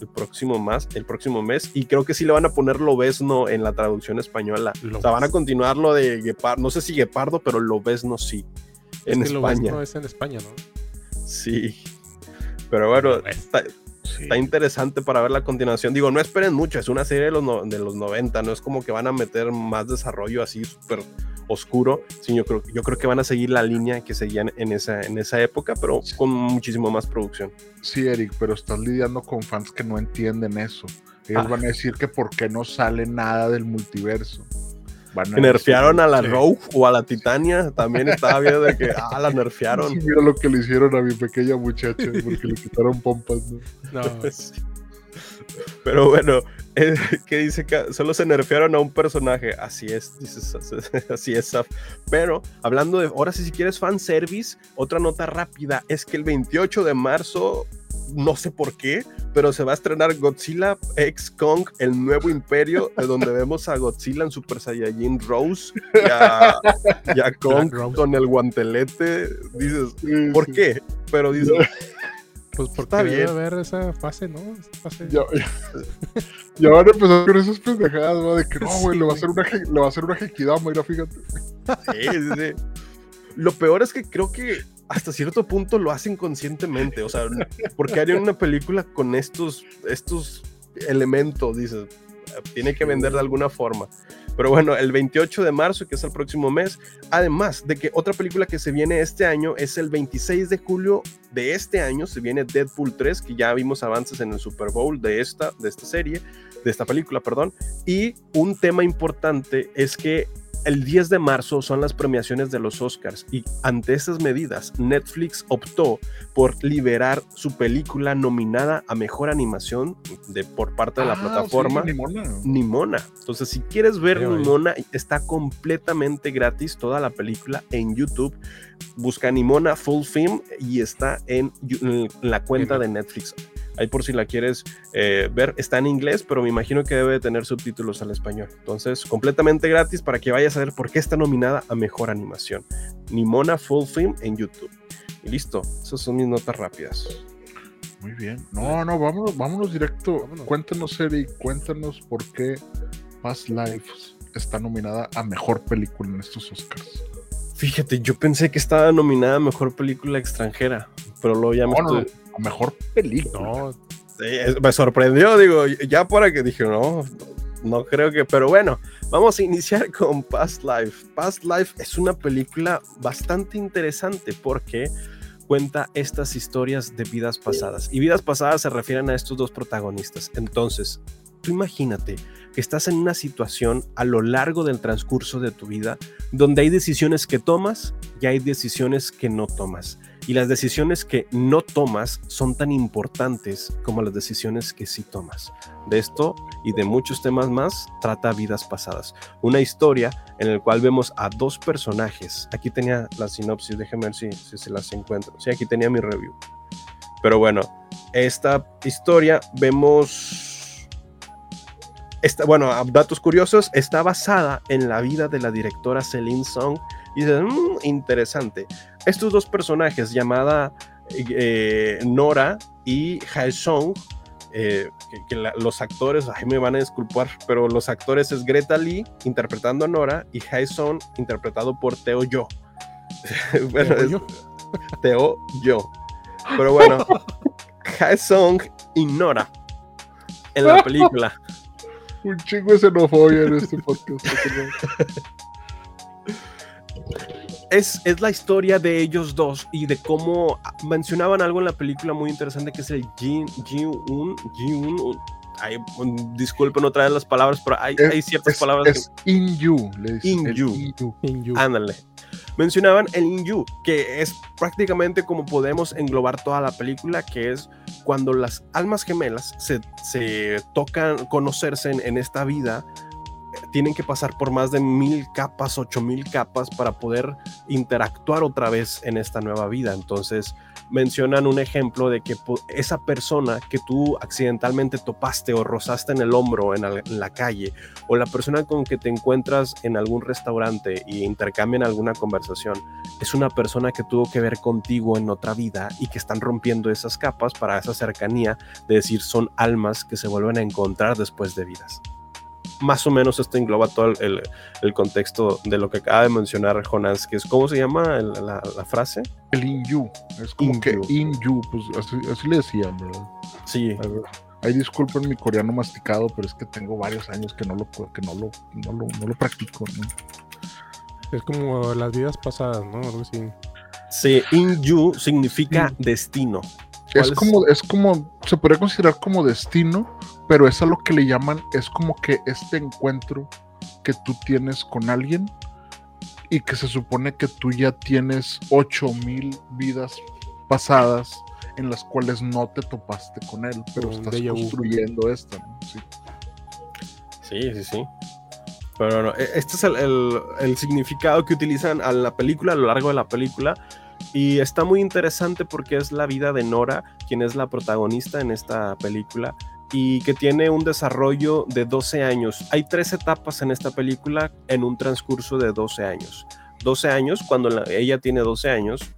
el, próximo más el próximo mes y creo que sí le van a poner Lobezno en la traducción española. O sea van a continuar lo de Guepardo no sé si Guepardo pero Lobezno sí en Es que lo ves, España. no es en España, ¿no? sí pero bueno está, Sí. está interesante para ver la continuación. Digo, no esperen mucho, es una serie de los, no- de los 90, no es como que van a meter más desarrollo así súper oscuro. Sí, yo creo, yo creo que van a seguir la línea que seguían en esa, en esa época, pero con muchísimo más producción. Sí, Eric, pero estás lidiando con fans que no entienden eso. Ellos Ah. van a decir que por qué no sale nada del multiverso. Van a Nerfearon a la sí. Rogue o a la Titania, también estaba viendo de que, ah, la nerfearon. Sí, mira lo que le hicieron a mi pequeña muchacha porque le quitaron pompas. ¿no? No. Pero bueno, eh, que dice que solo se nerfearon a un personaje. Así es, dices, así es. Saf. Pero hablando de, ahora sí, si quieres fanservice, otra nota rápida es que el 28 de marzo, no sé por qué, pero se va a estrenar Godzilla X Kong, el nuevo imperio, de donde vemos a Godzilla en Super Saiyajin Rose y a, y a Kong Rose. con el guantelete. Dices, Sí, ¿por sí. qué? Pero dices, pues porque Está debe bien. haber esa fase, ¿no? Esa fase. Ya, ya, ya van a empezar con esas pendejadas, ¿no? De que no, güey, Sí, le va a hacer una, le va a hacer una Hekidama, mira, fíjate. Sí, sí, sí. Lo peor es que creo que hasta cierto punto lo hacen conscientemente. O sea, porque harían una película con estos, estos elementos? Dices, tiene que vender de alguna forma. Pero bueno, el 28 de marzo, que es el próximo mes, además de que otra película que se viene este año es el 26 de julio de este año, se viene Deadpool 3, que ya vimos avances en el Super Bowl de esta, de esta serie, de esta película, perdón. Y un tema importante es que el 10 de marzo son las premiaciones de los Oscars y ante esas medidas Netflix optó por liberar su película nominada a mejor animación de, por parte de la Ah, plataforma sí, ni mona. Nimona. Entonces, si quieres ver Creo. Nimona, está completamente gratis toda la película en YouTube. Busca Nimona Full Film y está en la cuenta de Netflix. Ahí por si la quieres eh, ver, está en inglés, pero me imagino que debe de tener subtítulos al español. Entonces, completamente gratis para que vayas a ver por qué está nominada a Mejor Animación. Nimona Full Film en YouTube. Y listo, esas son mis notas rápidas. Muy bien. No, no, vámonos, vámonos directo. Vámonos. Cuéntanos, Eric, cuéntanos por qué Past Lives está nominada a mejor película en estos Oscars. Fíjate, yo pensé que estaba nominada a Mejor Película Extranjera, pero luego ya me No, no, estoy... mejor película. No, Sí, es- me sorprendió, digo, ya para que dije, no, no creo que, pero bueno, vamos a iniciar con Past Life. Past Life es una película bastante interesante porque cuenta estas historias de vidas pasadas. Y vidas pasadas se refieren a estos dos protagonistas. Entonces, tú imagínate que estás en una situación a lo largo del transcurso de tu vida donde hay decisiones que tomas y hay decisiones que no tomas. Y las decisiones que no tomas son tan importantes como las decisiones que sí tomas. De esto y de muchos temas más trata Vidas Pasadas. Una historia en la cual vemos a dos personajes. Aquí tenía la sinopsis, déjenme ver si, si se las encuentro. Sí, aquí tenía mi review. Pero bueno, esta historia vemos... Esta, bueno, datos curiosos, está basada en la vida de la directora Celine Song. Y dices, "Mm, interesante. Estos dos personajes, llamada eh, Nora y Hae Song, eh, que, que la- los actores, ay, me van a disculpar, pero los actores es Greta Lee interpretando a Nora y Hae Song interpretado por Teo Yo. bueno, Teo es- Yo. Teo Yo. Pero bueno, Hae Song y Nora en la película. Un chingo de xenofobia en este podcast. es, es la historia de ellos dos y de cómo mencionaban algo en la película muy interesante que es el Jin, Ji-un, Ji-un, ay, un- disculpen otra vez las palabras, pero hay, Es- hay ciertas es, palabras es in you, le dicen. In you. in you. In You. que... Ándale. Mencionaban el Inyu, que es prácticamente como podemos englobar toda la película, que es cuando las almas gemelas se, se tocan conocerse en, en esta vida, tienen que pasar por más de mil capas, ocho mil capas para poder interactuar otra vez en esta nueva vida. Entonces mencionan un ejemplo de que esa persona que tú accidentalmente topaste o rozaste en el hombro en, la calle o la persona con que te encuentras en algún restaurante y intercambian alguna conversación es una persona que tuvo que ver contigo en otra vida y que están rompiendo esas capas para esa cercanía de decir son almas que se vuelven a encontrar después de vidas más o menos esto engloba todo el, contexto de lo que acaba de mencionar Jonas, que es, ¿cómo se llama la, frase? El in you, es como que in you, pues así, le decían, ¿verdad? Sí. Ahí disculpen mi coreano masticado, pero es que tengo varios años que no lo, que no lo, no lo, practico, Es como las vidas pasadas, ¿no? Sí, in you significa destino. Es como, es como, se podría considerar como destino, pero es a lo que le llaman, es como que este encuentro que tú tienes con alguien y que se supone que tú ya tienes mil vidas pasadas en las cuales no te topaste con él, pero estás construyendo esta. Sí. sí, sí, Pero no, e, este es el, el, significado que utilizan a la película, a lo largo de la película. Y está muy interesante porque es la vida de Nora, quien es la protagonista en esta película y que tiene un desarrollo de 12 años. Hay tres etapas en esta película en un transcurso de 12 años. 12 años cuando ella tiene 12 años,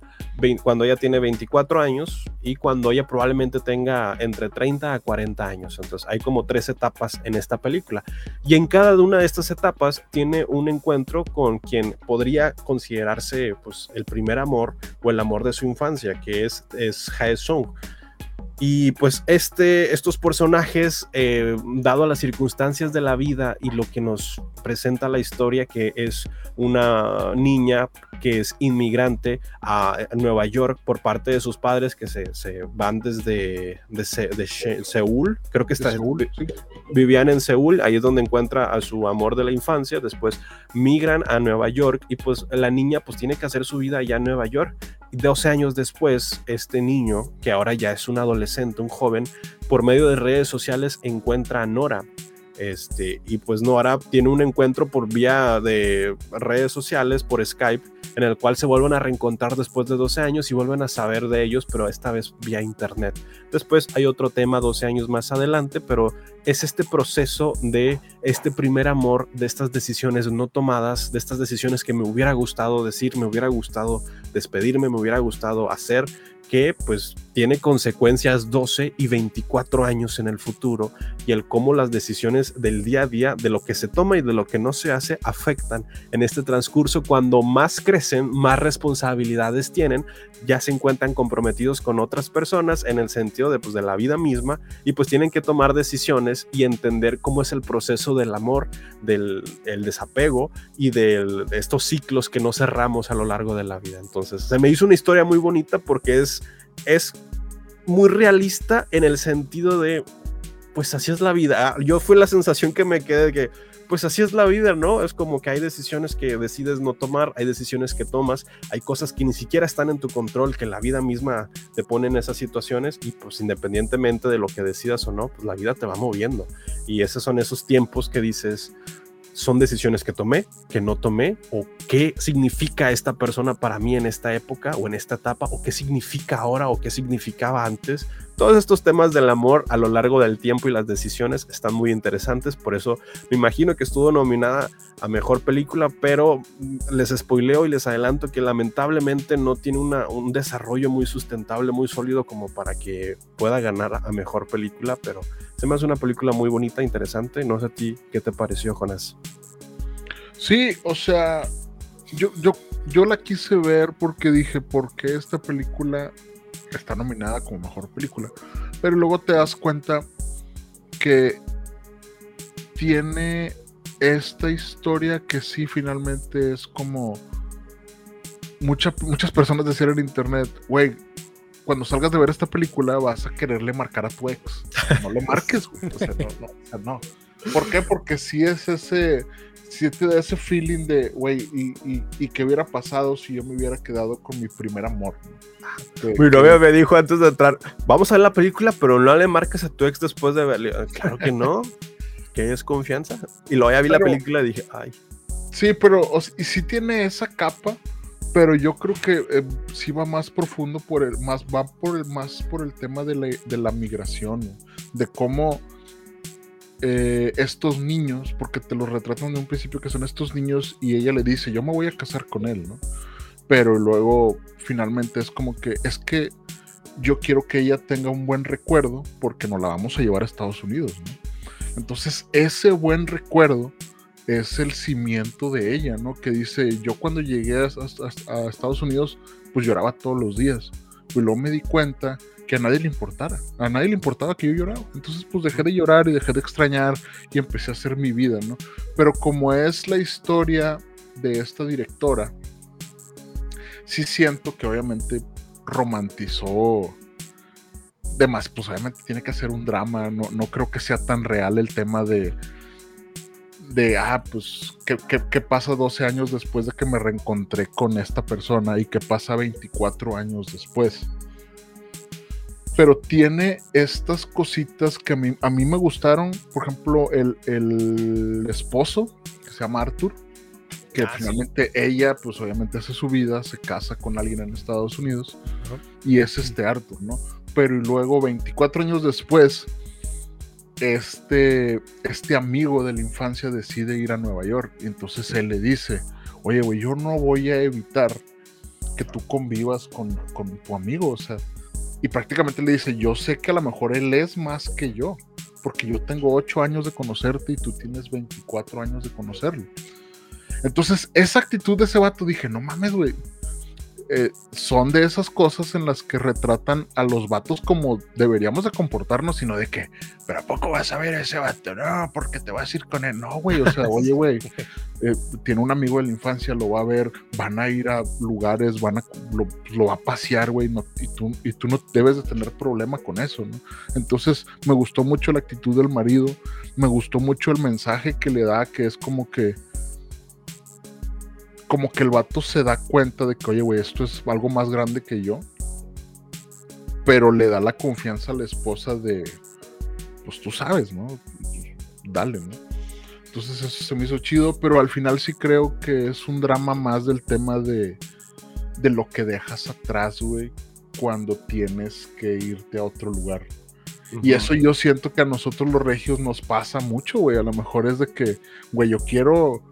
cuando ella tiene 24 años y cuando ella probablemente tenga entre 30 a 40 años. Entonces hay como tres etapas en esta película. Y en cada una de estas etapas tiene un encuentro con quien podría considerarse pues, el primer amor o el amor de su infancia, que es, es Hae Sung. Y pues este, estos personajes, eh, dado a las circunstancias de la vida y lo que nos presenta la historia, que es una niña que es inmigrante a Nueva York por parte de sus padres que se, van desde de, Seúl, creo que está, Seúl, vivían en Seúl, ahí es donde encuentra a su amor de la infancia, después migran a Nueva York y pues la niña pues tiene que hacer su vida allá en Nueva York 12 años después, este niño, que ahora ya es un adolescente, un joven, por medio de redes sociales encuentra a Nora. Este, y pues Nora tiene un encuentro por vía de redes sociales, por Skype, en el cual se vuelven a reencontrar después de 12 años y vuelven a saber de ellos, pero esta vez vía internet. Después hay otro tema 12 años más adelante, pero es este proceso de este primer amor, de estas decisiones no tomadas, de estas decisiones que me hubiera gustado decir, me hubiera gustado despedirme, me hubiera gustado hacer, que pues tiene consecuencias 12 y 24 años en el futuro y el cómo las decisiones del día a día, de lo que se toma y de lo que no se hace, afectan en este transcurso cuando más crecen, más responsabilidades tienen, ya se encuentran comprometidos con otras personas en el sentido de, pues, de la vida misma y pues tienen que tomar decisiones y entender cómo es el proceso del amor, del el desapego y de estos ciclos que no cerramos a lo largo de la vida. Entonces, se me hizo una historia muy bonita porque es es muy realista en el sentido de, pues así es la vida. Ah, yo fue la sensación que me quedé de que, pues así es la vida, ¿no? Es como que hay decisiones que decides no tomar, hay decisiones que tomas, hay cosas que ni siquiera están en tu control, que la vida misma te pone en esas situaciones y pues independientemente de lo que decidas o no, pues la vida te va moviendo. Y esos son esos tiempos que dices, son decisiones que tomé, que no tomé, o qué significa esta persona para mí en esta época o en esta etapa, o qué significa ahora o qué significaba antes. Todos estos temas del amor a lo largo del tiempo y las decisiones están muy interesantes, por eso me imagino que estuvo nominada a mejor película, pero les spoileo y les adelanto que lamentablemente no tiene un desarrollo muy sustentable, muy sólido como para que pueda ganar a mejor película, pero se me hace una película muy bonita, interesante. No sé a ti qué te pareció, Jonas. Sí, o sea, yo, yo, yo la quise ver porque dije, ¿por qué esta película está nominada como mejor película? Pero luego te das cuenta que tiene esta historia que sí finalmente es como muchas personas decían en internet, güey, cuando salgas de ver esta película vas a quererle marcar a tu ex. No le marques, güey. O sea, no, no, no. ¿Por qué? Porque si es ese, sí te da ese feeling de, güey, y, y, y qué hubiera pasado si yo me hubiera quedado con mi primer amor. ¿no? Que- Mi novia me dijo antes de entrar, vamos a ver la película, pero no le marques a tu ex después de verla. Claro que no, que es confianza. Y luego ya vi la Pero- película y dije, ay, Sí, pero o y sí tiene esa capa, pero yo creo que eh, sí va más profundo por el, más va por el, más por el tema de la, de la migración, ¿no? de cómo eh, estos niños, porque te los retratan de un principio que son estos niños y ella le dice, yo me voy a casar con él, ¿no? Pero luego finalmente es como que es que yo quiero que ella tenga un buen recuerdo porque nos la vamos a llevar a Estados Unidos. Entonces ese buen recuerdo es el cimiento de ella, ¿no? Que dice, yo cuando llegué a, Estados Unidos, pues lloraba todos los días. Y luego me di cuenta que a nadie le importara. A nadie le importaba que yo lloraba. Entonces, pues dejé de llorar y dejé de extrañar y empecé a hacer mi vida, ¿no? Pero como es la historia de esta directora, sí siento que obviamente romantizó de más, pues obviamente tiene que hacer un drama, no, no creo que sea tan real el tema de, de, ah, pues, ¿qué, qué, qué pasa 12 años después de que me reencontré con esta persona y qué pasa 24 años después? Pero tiene estas cositas que a mí, a mí me gustaron, por ejemplo, el, el esposo, que se llama Arthur, que Ah, sí. finalmente ella, pues obviamente hace su vida, se casa con alguien en Estados Unidos, y es este Arthur, ¿no? Pero y luego 24 años después, este, este amigo de la infancia decide ir a Nueva York. Y entonces él le dice, oye, güey, yo no voy a evitar que tú convivas con, con tu amigo, o sea, y prácticamente le dice, yo sé que a lo mejor él es más que yo, porque yo tengo 8 años de conocerte y tú tienes 24 años de conocerlo. Entonces, esa actitud de ese vato, dije, no mames, güey. Eh, son de esas cosas en las que retratan a los vatos como deberíamos de comportarnos, sino de que, pero ¿a poco vas a ver a ese vato? No, porque te vas a ir con él. No, güey, o sea, oye, güey, eh, tiene un amigo de la infancia, lo va a ver, van a ir a lugares, van a, lo, lo va a pasear, güey, no- y, tú, y tú no debes de tener problema con eso, ¿no? Entonces, me gustó mucho la actitud del marido, me gustó mucho el mensaje que le da, que es como que como que el vato se da cuenta de que, oye, güey, esto es algo más grande que yo. Pero le da la confianza a la esposa de, pues tú sabes, ¿no? Dale, ¿no? Entonces eso se me hizo chido, pero al final sí creo que es un drama más del tema de, de lo que dejas atrás, güey, cuando tienes que irte a otro lugar. Y eso yo siento que a nosotros los regios nos pasa mucho, güey. A lo mejor es de que, güey, yo quiero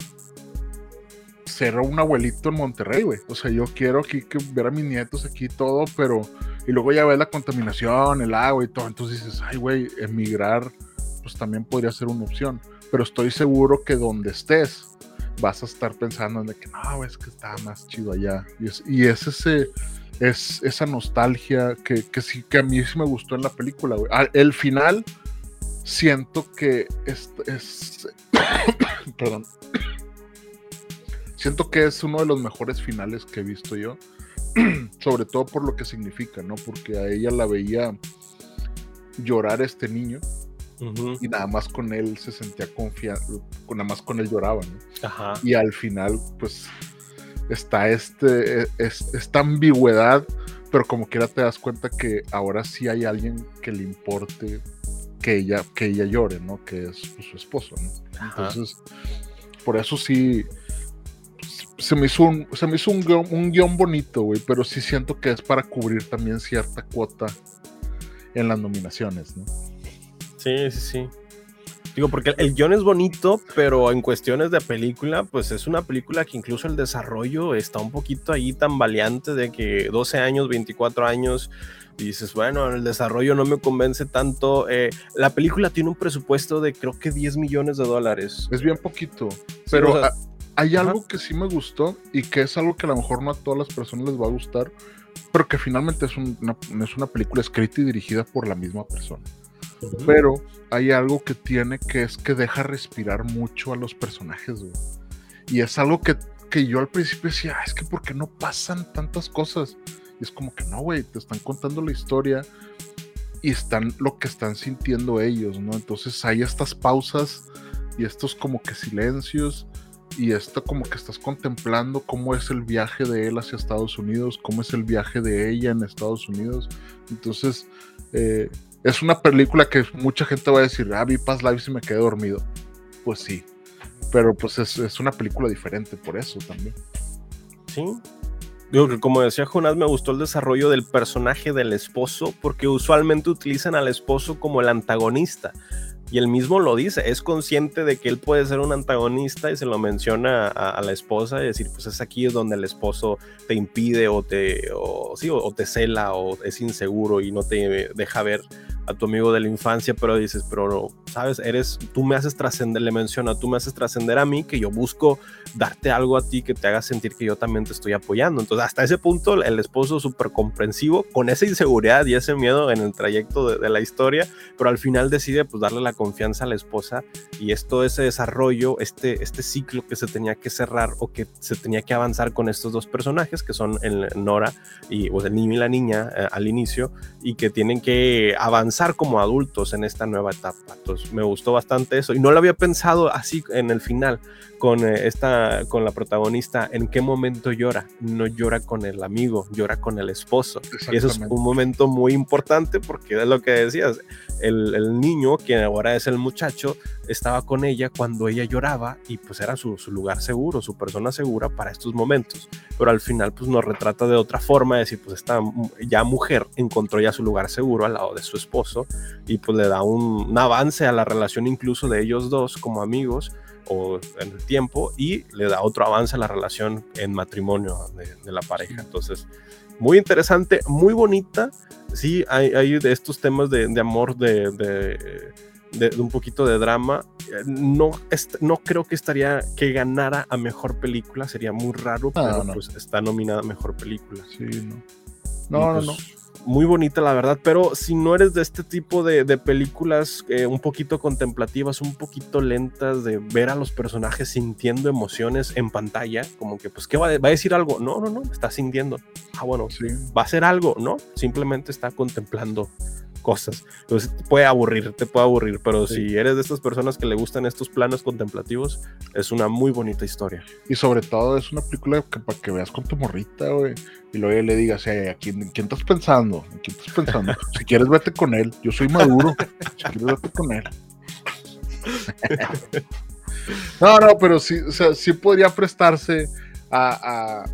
ser un abuelito en Monterrey, güey. O sea, yo quiero aquí que ver a mis nietos aquí todo, pero. Y luego ya ves la contaminación, el agua y todo. Entonces dices, ay, güey, emigrar, pues también podría ser una opción. Pero estoy seguro que donde estés, vas a estar pensando en que no, es que está más chido allá. Y es, y es ese. Es esa nostalgia que, que sí, que a mí sí me gustó en la película, güey. El final, siento que es, es perdón siento que es uno de los mejores finales que he visto yo sobre todo por lo que significa no porque a ella la veía llorar este niño y nada más con él se sentía confiado nada más con él lloraba ¿no? Ajá. y al final pues está este es- esta ambigüedad pero como quiera te das cuenta que ahora sí hay alguien que le importe que ella que ella llore no que es pues, su esposo no Ajá. entonces por eso sí se me hizo un se me hizo un guion, un guion bonito güey pero sí siento que es para cubrir también cierta cuota en las nominaciones no Sí, sí, sí. Digo, porque el, guion es bonito, pero en cuestiones de película, pues es una película que incluso el desarrollo está un poquito ahí tan valiente de que 12 años, 24 años, y dices, bueno, el desarrollo no me convence tanto. Eh, la película tiene un presupuesto de creo que 10 millones de dólares. es bien poquito pero o sea, a- hay ajá. algo que sí me gustó y que es algo que a lo mejor no a todas las personas les va a gustar pero que finalmente es un- una, es una película escrita y dirigida por la misma persona pero hay algo que tiene que es que deja respirar mucho a los personajes, güey. Y es algo que, que yo al principio decía, "Ah, es que ¿por qué no pasan tantas cosas? Y es como que no, güey, te están contando la historia y están lo que están sintiendo ellos, ¿no? Entonces hay estas pausas y estos como que silencios y esto como que estás contemplando cómo es el viaje de él hacia Estados Unidos, cómo es el viaje de ella en Estados Unidos. Entonces, eh, es una película que mucha gente va a decir, ah, vi Past Lives y me quedé dormido. Pues sí, pero pues es, es una película diferente por eso también. Sí, Digo que como decía Jonás, me gustó el desarrollo del personaje del esposo, porque usualmente utilizan al esposo como el antagonista. Y él mismo lo dice, es consciente de que él puede ser un antagonista y se lo menciona a, la esposa y decir, pues es aquí donde el esposo te impide o te, sí, o te cela o es inseguro y no te deja ver a tu amigo de la infancia, pero dices, pero sabes, eres, tú me haces trascender, le menciona, tú me haces trascender a mí, que yo busco darte algo a ti que te haga sentir que yo también te estoy apoyando. Entonces, hasta ese punto, el esposo súper comprensivo, con esa inseguridad y ese miedo en el trayecto de, la historia, pero al final decide pues darle la confianza a la esposa y es todo ese desarrollo, este, este ciclo que se tenía que cerrar o que se tenía que avanzar con estos dos personajes, que son el Nora y pues, el niño y la niña eh, al inicio, y que tienen que avanzar como adultos en esta nueva etapa. Entonces me gustó bastante eso y no lo había pensado así en el final con eh, esta con la protagonista en qué momento llora. No llora con el amigo, llora con el esposo. Y eso es un momento muy importante porque es lo que decías, el, el niño, quien ahora es el muchacho, estaba con ella cuando ella lloraba y pues era su, su, lugar seguro, su persona segura para estos momentos. Pero al final pues nos retrata de otra forma, de decir pues esta ya mujer encontró ya su lugar seguro al lado de su esposo y pues le da un, un avance a la relación incluso de ellos dos como amigos o en el tiempo y le da otro avance a la relación en matrimonio de, la pareja. Entonces, muy interesante, muy bonita. Sí, hay, hay de estos temas de, de amor, de, de, un poquito de drama. No, no creo que estaría que ganara a mejor película, sería muy raro, pero pues está nominada a mejor película. Sí, no. No, no, no pues, muy bonita, la verdad, pero si no eres de este tipo de, películas eh, un poquito contemplativas, un poquito lentas, de ver a los personajes sintiendo emociones en pantalla, como que, pues, ¿qué va, va a decir algo? No, no, no, está sintiendo. Ah, bueno, sí. va a hacer algo, ¿no? Simplemente está contemplando cosas. Entonces puede aburrir, te puede aburrir, pero si eres de estas personas que le gustan estos planos contemplativos, es una muy bonita historia. Y sobre todo es una película que para que veas con tu morrita, güey, y luego le digas, ¿a quién, quién estás pensando? ¿A quién estás pensando? si quieres, vete con él. Yo soy maduro. si quieres, vete con él. no, no, pero sí, o sea, sí podría prestarse a,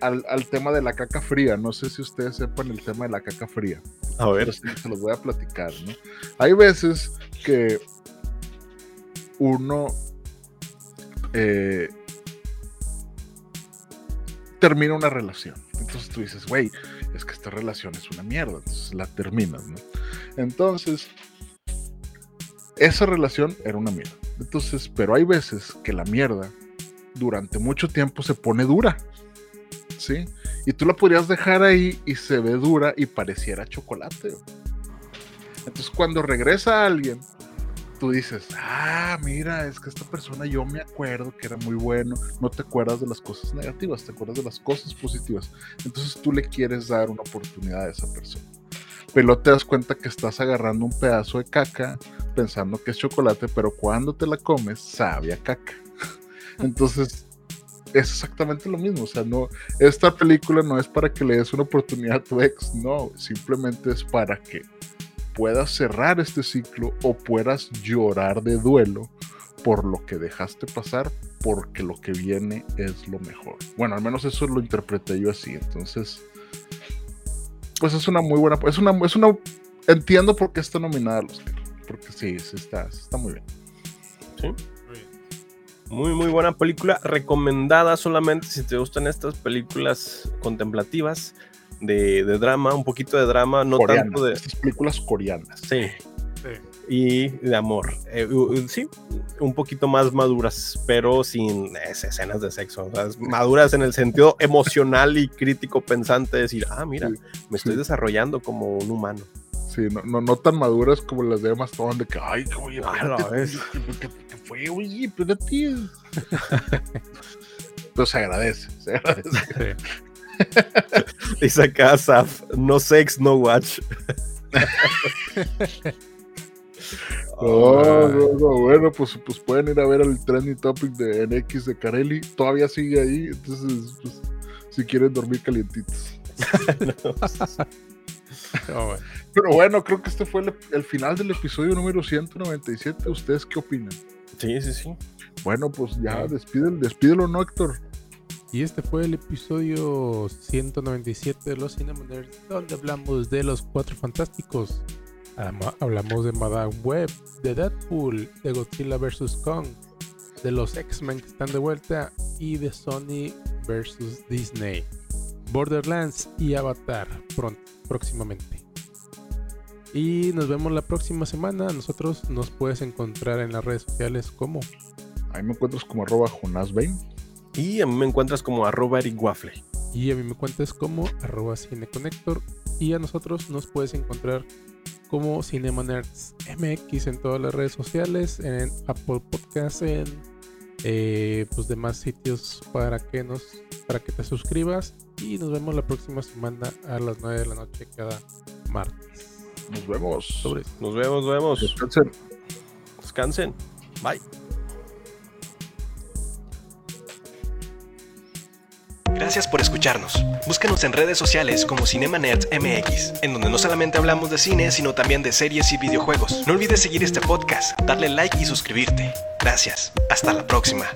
al, tema de la caca fría. No sé si ustedes sepan el tema de la caca fría. A ver. se los voy a platicar, ¿no? Hay veces que uno eh, termina una relación. Entonces tú dices, güey, es que esta relación es una mierda. Entonces la terminas, ¿no? Entonces, esa relación era una mierda. Entonces, pero hay veces que la mierda durante mucho tiempo se pone dura. ¿Sí? Y tú la podrías dejar ahí y se ve dura y pareciera chocolate. Entonces cuando regresa alguien, tú dices, ah, mira, es que esta persona yo me acuerdo que era muy bueno, no te acuerdas de las cosas negativas, te acuerdas de las cosas positivas. Entonces tú le quieres dar una oportunidad a esa persona. Pero te das cuenta que estás agarrando un pedazo de caca pensando que es chocolate, pero cuando te la comes sabe caca. Entonces es exactamente lo mismo. O sea, no, esta película no es para que le des una oportunidad a tu ex, no, simplemente es para que puedas cerrar este ciclo o puedas llorar de duelo por lo que dejaste pasar, porque lo que viene es lo mejor. Bueno, al menos eso lo interpreté yo así. Entonces, pues es una muy buena, es una, es una, entiendo por qué está nominada a los porque sí, sí está, está muy bien. Sí. Muy, muy buena película. Recomendada solamente si te gustan estas películas contemplativas de, drama, un poquito de drama, no tanto de. Estas películas coreanas. Sí. Y de amor. Eh, sí, un poquito más maduras, pero sin escenas de sexo. maduras en el sentido emocional y crítico pensante, de decir, ah, mira, me estoy desarrollando como un humano. Sí, no, no, tan maduras como las de Emma Stone, de que, ay, oye, ah, fue, oye, espérate. Pero se agradece, se agradece. Dice casa, no sex, no watch. Oh, bueno, pues, pues pueden ir a ver el trending topic de NX de Carelli. Todavía sigue ahí, entonces, pues, si quieren dormir calientitos. Pero bueno, creo que este fue el, final del episodio número 197. ¿Ustedes qué opinan? Sí, sí, sí. Bueno, pues ya, despídelo, despídelo, ¿no, Héctor? Y este fue el episodio 197 de los Cinemaners, donde hablamos de los cuatro fantásticos. Hablamos de Madame Web, de Deadpool, de Godzilla vs. Kong, de los X-Men que están de vuelta y de Sony vs. Disney, Borderlands y Avatar próximamente. Y nos vemos la próxima semana. Nosotros nos puedes encontrar en las redes sociales como. Ahí me encuentras como arroba y a mí me encuentras como arroba Eric Waffle. Y a mí me encuentras como arroba cineconector. Y a nosotros nos puedes encontrar como Cinema Nerds MX en todas las redes sociales, en Apple Podcasts, en eh, pues demás sitios para que nos para que te suscribas y nos vemos la próxima semana a las 9 de la noche cada martes. Nos vemos. Nos vemos, nos vemos. Descansen. Descansen. Bye. Gracias por escucharnos. Búscanos en redes sociales como Cinema Nerds MX, en donde no solamente hablamos de cine, sino también de series y videojuegos. No olvides seguir este podcast, darle like y suscribirte. Gracias. Hasta la próxima.